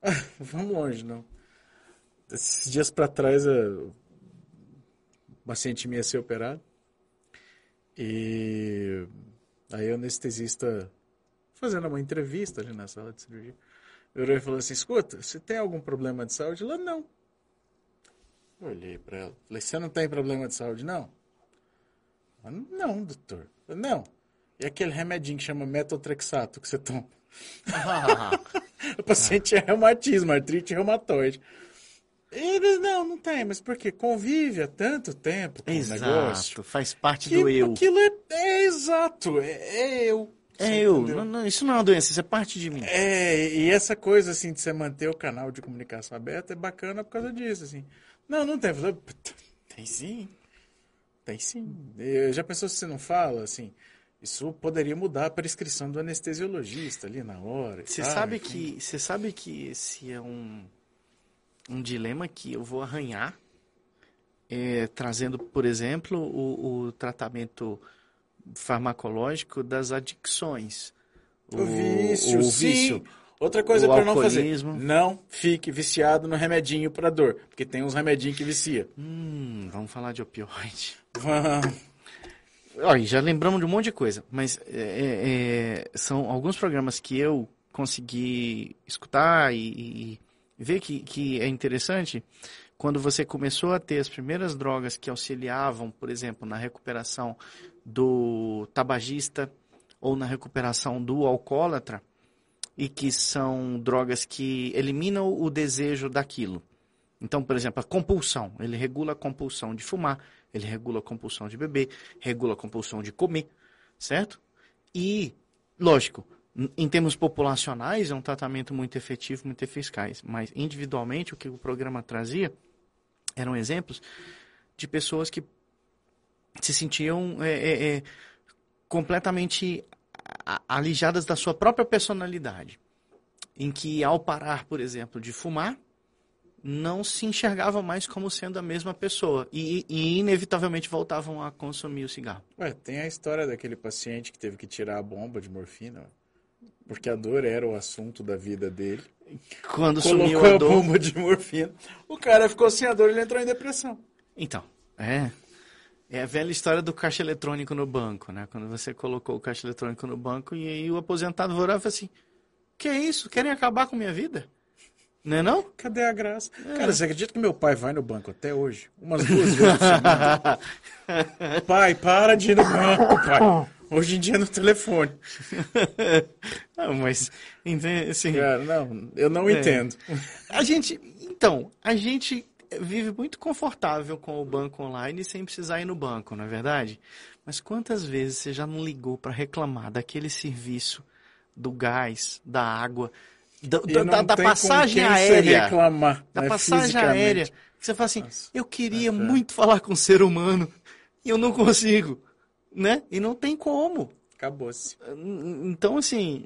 Vamos longe, não. Esses dias para trás, o paciente minha ia ser operado. E aí o anestesista, fazendo uma entrevista ali na sala de cirurgia, virou e falou assim, escuta, você tem algum problema de saúde? Ela, não. Eu olhei para ela, falei, você não tem problema de saúde, não? Ela, não, doutor. Não. E aquele remedinho que chama metotrexato que você toma? O paciente é reumatismo, artrite reumatoide. Ele, não, não tem, mas por quê? Convive há tanto tempo com o negócio. exato, faz parte do eu. aquilo é, é exato, é, é eu. É eu. Não, não, isso não é uma doença, isso é parte de mim. É, e essa coisa assim de você manter o canal de comunicação aberto é bacana por causa disso, assim. Não, não tem. Tem sim. Tem sim. Eu, já pensou se você não fala, assim? Isso poderia mudar a prescrição do anestesiologista ali na hora. Você tal, sabe enfim. que você sabe que esse é um um dilema que eu vou arranhar, é, trazendo, por exemplo, o, o tratamento farmacológico das adicções. O vício, o sim. Outra coisa para não fazer. Não fique viciado no remedinho para dor, porque tem uns remedinhos que vicia. Hum, vamos falar de opioide. Olha, já lembramos de um monte de coisa, mas é, é, é, são alguns programas que eu consegui escutar e, e ver que, que é interessante. Quando você começou a ter as primeiras drogas que auxiliavam, por exemplo, na recuperação do tabagista ou na recuperação do alcoólatra e que são drogas que eliminam o desejo daquilo. Então, por exemplo, a compulsão, ele regula a compulsão de fumar, ele regula a compulsão de beber, regula a compulsão de comer, certo? E, lógico, em termos populacionais é um tratamento muito efetivo, muito eficaz, mas individualmente o que o programa trazia eram exemplos de pessoas que se sentiam é, é, é, completamente alijadas da sua própria personalidade, em que ao parar, por exemplo, de fumar, não se enxergavam mais como sendo a mesma pessoa e, e inevitavelmente voltavam a consumir o cigarro. Ué, tem a história daquele paciente que teve que tirar a bomba de morfina, porque a dor era o assunto da vida dele. Quando sumiu Colocou a a dor. bomba de morfina. O cara ficou sem a dor, ele entrou em depressão. Então, é. É a velha história do caixa eletrônico no banco, né? Quando você colocou o caixa eletrônico no banco e aí o aposentado vai orar e fala assim: Que é isso? Querem acabar com minha vida? Não é não? Cadê a graça? Cara, você acredita que meu pai vai no banco até hoje? Umas duas vezes pai, para de ir no banco, pai. Hoje em dia é no telefone. Não, mas, entende, assim, Cara, não, eu não É. entendo. a gente, então, a gente vive muito confortável com o banco online sem precisar ir no banco, não é verdade? Mas quantas vezes você já não ligou para reclamar daquele serviço do gás, da água, da, E da- da- passagem aérea? reclamar, da né, passagem aérea. Você fala assim, Nossa, eu queria é muito falar com o ser humano e eu não consigo, né? E não tem como. Acabou-se. Então, assim,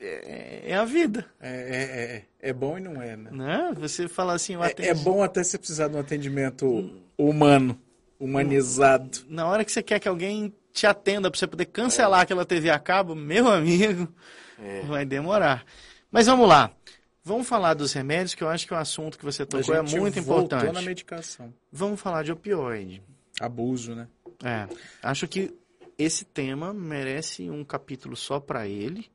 é, é a vida, É, é, é, é bom e não é, né? né? Você fala assim, É, é bom até você precisar de um atendimento humano, humanizado. Na hora que você quer que alguém te atenda para você poder cancelar aquela TV a cabo, meu amigo, vai demorar. Mas vamos lá. Vamos falar dos remédios, que eu acho que o assunto que você tocou é muito importante. na medicação. Vamos falar de opioide. Abuso, né? É, acho que esse tema merece um capítulo só para ele,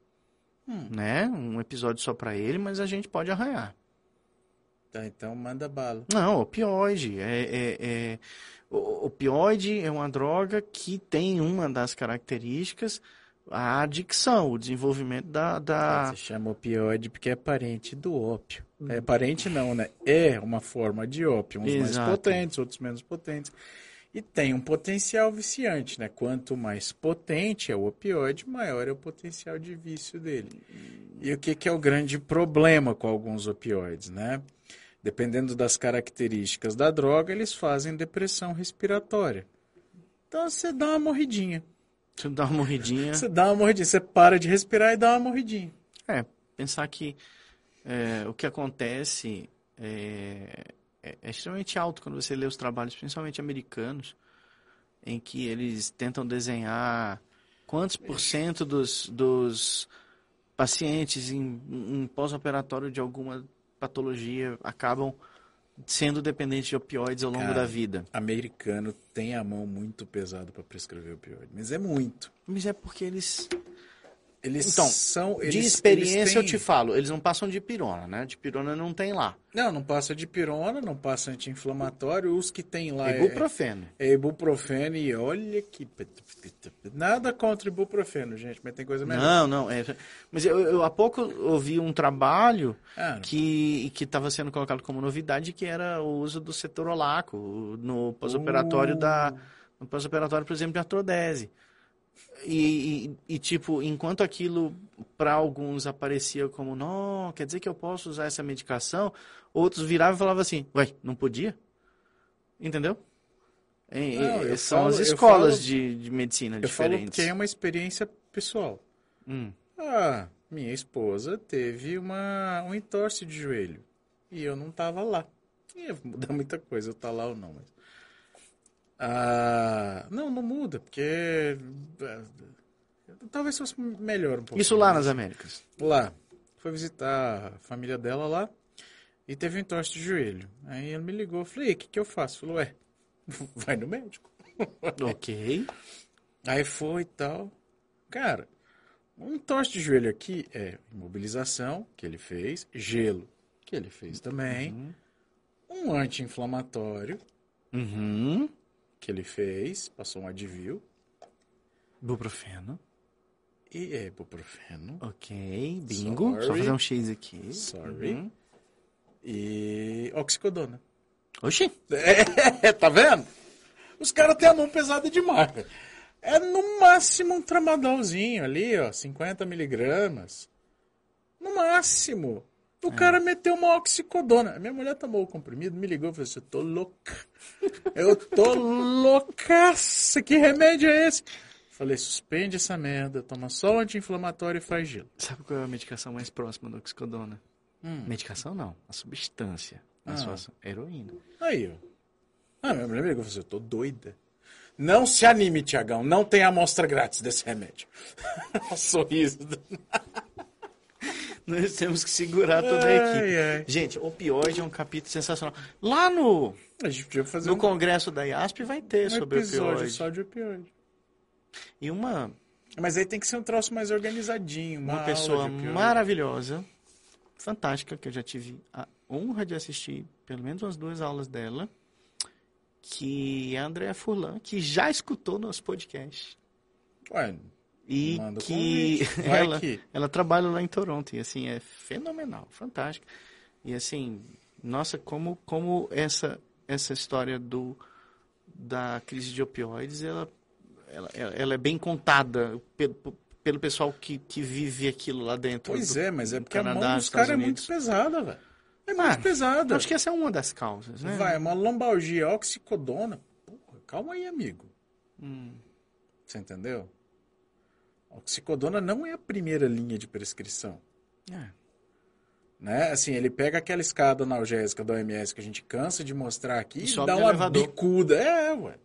Hum. né? Um episódio só para ele, mas a gente pode arranhar. Tá, então manda bala. Não, opioide. É, é, é- o- opioide é uma droga que tem uma das características a adicção, o desenvolvimento da. da... Você chama opioide porque é parente do ópio. É parente não, né? É uma forma de ópio, uns mais Exato. potentes, outros menos potentes. E tem um potencial viciante, né? Quanto mais potente é o opioide, maior é o potencial de vício dele. E o que, que é o grande problema com alguns opioides, né? Dependendo das características da droga, eles fazem depressão respiratória. Então você dá uma morridinha. Eu dar uma morridinha. Você dá uma morridinha, você para de respirar e dá uma morridinha. É, pensar que é, o que acontece é, é- é extremamente alto quando você lê os trabalhos, principalmente americanos, em que eles tentam desenhar quantos por cento dos, dos pacientes em, em pós-operatório de alguma patologia acabam sendo dependentes de opioides ao longo Cara, da vida. americano tem a mão muito pesada para prescrever opioide, mas é muito. Mas é porque eles Eles Então, são de eles, experiência eles eu têm- te falo, eles não passam de pirona, né? De pirona não tem lá. Não, não passa de pirona, não passa anti-inflamatório, os que tem lá é, Ibuprofeno. é ibuprofeno e olha que nada contra ibuprofeno, gente, mas tem coisa melhor. Não, não. É... Mas eu, eu há pouco ouvi um trabalho Ah, que que estava sendo colocado como novidade, que era o uso do cetorolaco no pós-operatório Uh. da no pós-operatório, por exemplo, de artrodese. E, e, e, tipo, enquanto aquilo para alguns aparecia como, não, quer dizer que eu posso usar essa medicação, outros viravam e falavam assim, ué, não podia? Entendeu? Não, eu são falo- as eu escolas falo- de, de medicina eu falo diferentes. que é uma experiência pessoal. Hum. Ah, minha esposa teve uma um entorse de joelho e eu não tava lá. Ia mudar muita coisa eu estar lá ou não, mas ah, não, não muda, porque ah, talvez fosse melhor um pouco. Isso lá nas Américas. Lá. Foi visitar a família dela lá e teve um entorse de joelho. Aí ele me ligou, falei, o que que eu faço? Falou, ué, vai no médico. Ok. Aí foi e tal. Cara, um entorse de joelho aqui é imobilização, que ele fez, gelo, que ele fez também, um anti-inflamatório, Uhum. Que ele fez, passou um Advil, Ibuprofeno. E é ibuprofeno. Ok, bingo. Só Sorry. fazer um X aqui. Sorry. Uhum. E oxicodona. Oxi. É, tá vendo? Os caras têm a mão pesada demais. É no máximo um tramadolzinho ali, ó, 50 miligramas. No máximo. O cara meteu uma oxicodona. Minha mulher tomou o comprimido, me ligou e falou assim, eu tô louca. Eu tô loucaça. Que remédio é esse? Falei, suspende essa merda, toma só o anti-inflamatório e faz gelo. Sabe qual é a medicação mais próxima do oxicodona? Medicação não, a substância. A Hum. Ah. sua heroína. Aí, ó. Ah, minha mulher me ligou e falou assim, eu tô doida. Não se anime, Tiagão. Não tem amostra grátis desse remédio. Sorriso. Nós temos que segurar toda a Ai, equipe. ai. Gente, opioide é um capítulo sensacional. Lá no, A gente podia fazer no um, congresso da IASP vai ter um sobre episódio opioide. só de opioide. E uma, Mas aí tem que ser um troço mais organizadinho. Uma, uma pessoa maravilhosa, fantástica, que eu já tive a honra de assistir pelo menos umas duas aulas dela, que é a Andrea Furlan, que já escutou nosso podcast. Ué, E Manda que ela, ela trabalha lá em Toronto. E assim, é fenomenal, fantástico. E assim, nossa, como, como essa, essa história do, da crise de opioides, ela, ela, ela é bem contada pelo, pelo pessoal que, que vive aquilo lá dentro. pois do- é, mas é porque a Canadá, mão dos caras é muito pesada, velho. É Ah, muito pesada. Acho que essa é uma das causas, né? Vai, uma lombalgia oxicodona. Porra, calma aí, amigo. Hum. Você entendeu? Oxicodona não é a primeira linha de prescrição. É. Né? Assim, ele pega aquela escada analgésica da OMS que a gente cansa de mostrar aqui E e, dá uma elevador. bicuda. É, ué.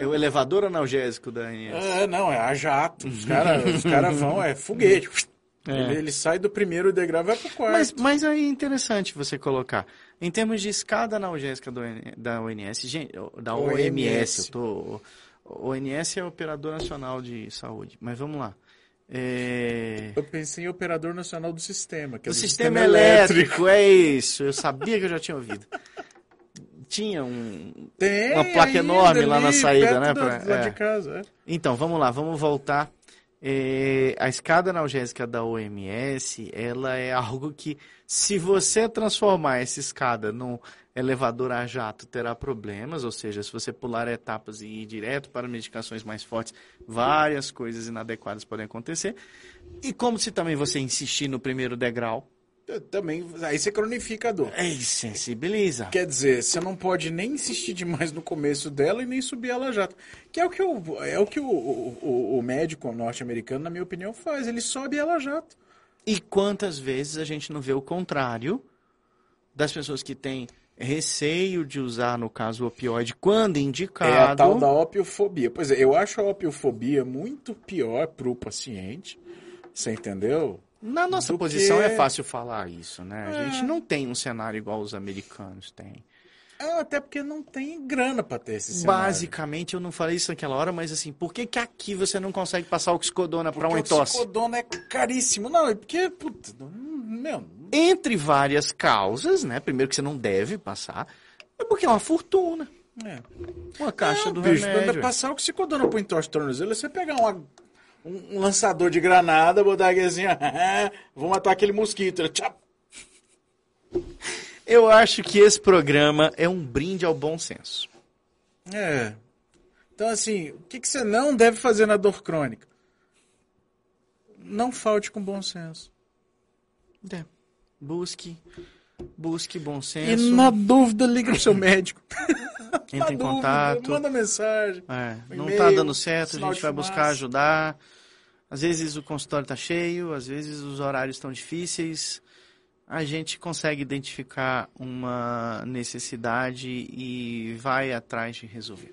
É o elevador analgésico da ANS. É, não, é a jato. Os caras cara vão, é foguete. É. Ele, ele sai do primeiro degrau e vai pro quarto. Mas, mas aí é interessante você colocar. Em termos de escada analgésica do, da ONS, gente, da OMS, OMS. eu tô. ONS é Operador Nacional de Saúde. Mas vamos lá. É... Eu pensei em operador nacional do sistema. Que é O do sistema, elétrico, é isso. Eu sabia que eu já tinha ouvido. Tinha um. Tem Uma placa enorme lá na ali, saída, né, da- pra- é. de casa, é. Então, vamos lá, vamos voltar. É, a escada analgésica da OMS, ela é algo que, se você transformar essa escada num elevador a jato, terá problemas, ou seja, se você pular etapas e ir direto para medicações mais fortes, várias coisas inadequadas podem acontecer. E como se também você insistir no primeiro degrau, Também, aí você cronifica a dor. é insensibiliza. Quer dizer, você não pode nem insistir demais no começo dela e nem subir ela jato. Que é o que o, é o, que o, o, o médico norte-americano, na minha opinião, faz. Ele sobe ela jato. E quantas vezes a gente não vê o contrário das pessoas que têm receio de usar, no caso, o opioide quando indicado. É a tal da opiofobia. Pois é, eu acho a opiofobia muito pior pro paciente. Você entendeu? Na nossa do posição que- é fácil falar isso, né? A É. gente não tem um cenário igual os americanos têm. É, até porque não tem grana pra ter esse cenário. Basicamente, eu não falei isso naquela hora, mas assim, por que que aqui você não consegue passar oxicodona para Porque um o entorse? psicodona é caríssimo. Não, é porque, puta, meu, Entre várias causas, né? Primeiro que você não deve passar, é porque é uma fortuna. é. Uma caixa Não, do bicho, remédio. pra passar o psicodona pro entorse tornozelo, é você pegar uma- um, lançador de granada, botar aqui assim, ó, vou matar aquele mosquito. Tchau. Eu acho que esse programa é um brinde ao bom senso. É. Então, assim, o que, que você não deve fazer na dor crônica? Não falte com bom senso. É. Busque, busque bom E senso. na dúvida, liga pro seu médico. Entre Na em dúvida, contato. Manda mensagem. É, não tá dando certo, a gente vai buscar ajudar. Às vezes o consultório tá cheio, às vezes os horários estão difíceis. A gente consegue identificar uma necessidade e vai atrás de resolver.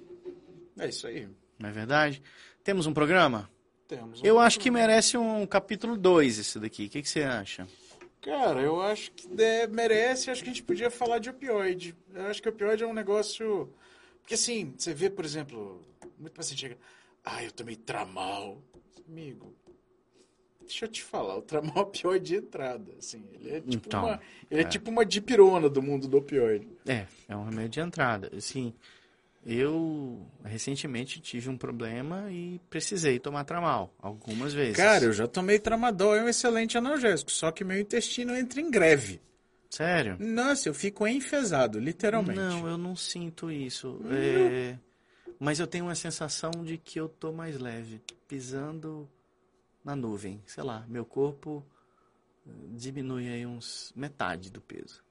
É isso aí. Não é verdade? Temos um programa? Temos um Eu acho que merece um capítulo 2 esse daqui. O que, que você acha? Cara, eu acho que de- merece, acho que a gente podia falar de opioide. Eu acho que opioide é um negócio. Porque assim, você vê, por exemplo, muito paciente chega. Ah, eu tomei tramal. Amigo, deixa eu te falar, o tramal é opioide de entrada. Assim, ele é tipo, Então, uma, ele é. é. tipo uma dipirona do mundo do opioide. É, é um remédio de entrada. Assim, Eu recentemente tive um problema e precisei tomar tramal algumas vezes. Cara, eu já tomei tramadol, é um excelente analgésico, só que meu intestino entra em greve. Sério? Nossa, eu fico enfesado, literalmente. Não, eu não sinto isso. É, Mas eu tenho uma sensação de que eu tô mais leve, pisando na nuvem. Sei lá, meu corpo eh, diminui aí uns metade do peso.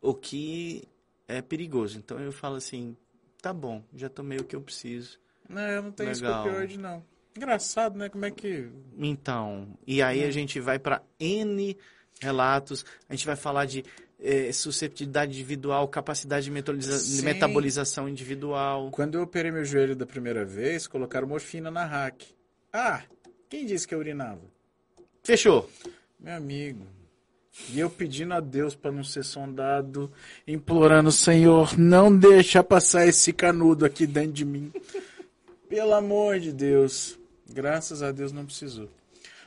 O que é perigoso. Então eu falo assim, tá bom, já tomei o que eu preciso. Não, eu não tenho Legal. escopioide, não. Engraçado, né? Como é que. Então, e aí a gente vai para N relatos, a gente vai falar de eh, susceptibilidade individual, capacidade de metabolização individual. Quando eu operei meu joelho da primeira vez, colocaram morfina na hack. Ah, quem disse que eu urinava? Fechou. Meu amigo. E eu pedindo a Deus para não ser sondado, implorando, Senhor, não deixa passar esse canudo aqui dentro de mim. Pelo amor de Deus. Graças a Deus não precisou.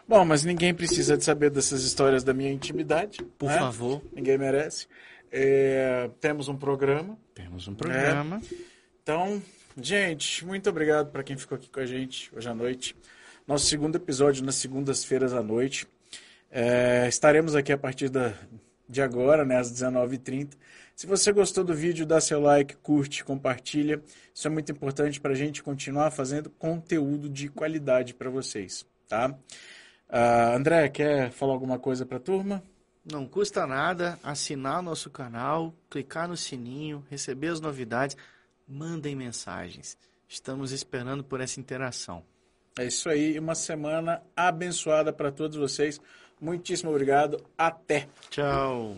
Bom, mas ninguém precisa de saber dessas histórias da minha intimidade. Por né? favor. Ninguém merece. É, temos um programa. Temos um programa. Então, gente, muito obrigado para quem ficou aqui com a gente hoje à noite. Nosso segundo episódio nas segundas-feiras à noite. É, estaremos aqui a partir da, de agora, né, às 19h30. Se você gostou do vídeo, dá seu like, curte, compartilha. Isso é muito importante para a gente continuar fazendo conteúdo de qualidade para vocês, tá? Ah, André, quer falar alguma coisa para a turma? Não custa nada assinar nosso canal, clicar no sininho, receber as novidades, mandem mensagens. Estamos esperando por essa interação. É isso aí, uma semana abençoada para todos vocês. Muitíssimo obrigado. Até! Tchau.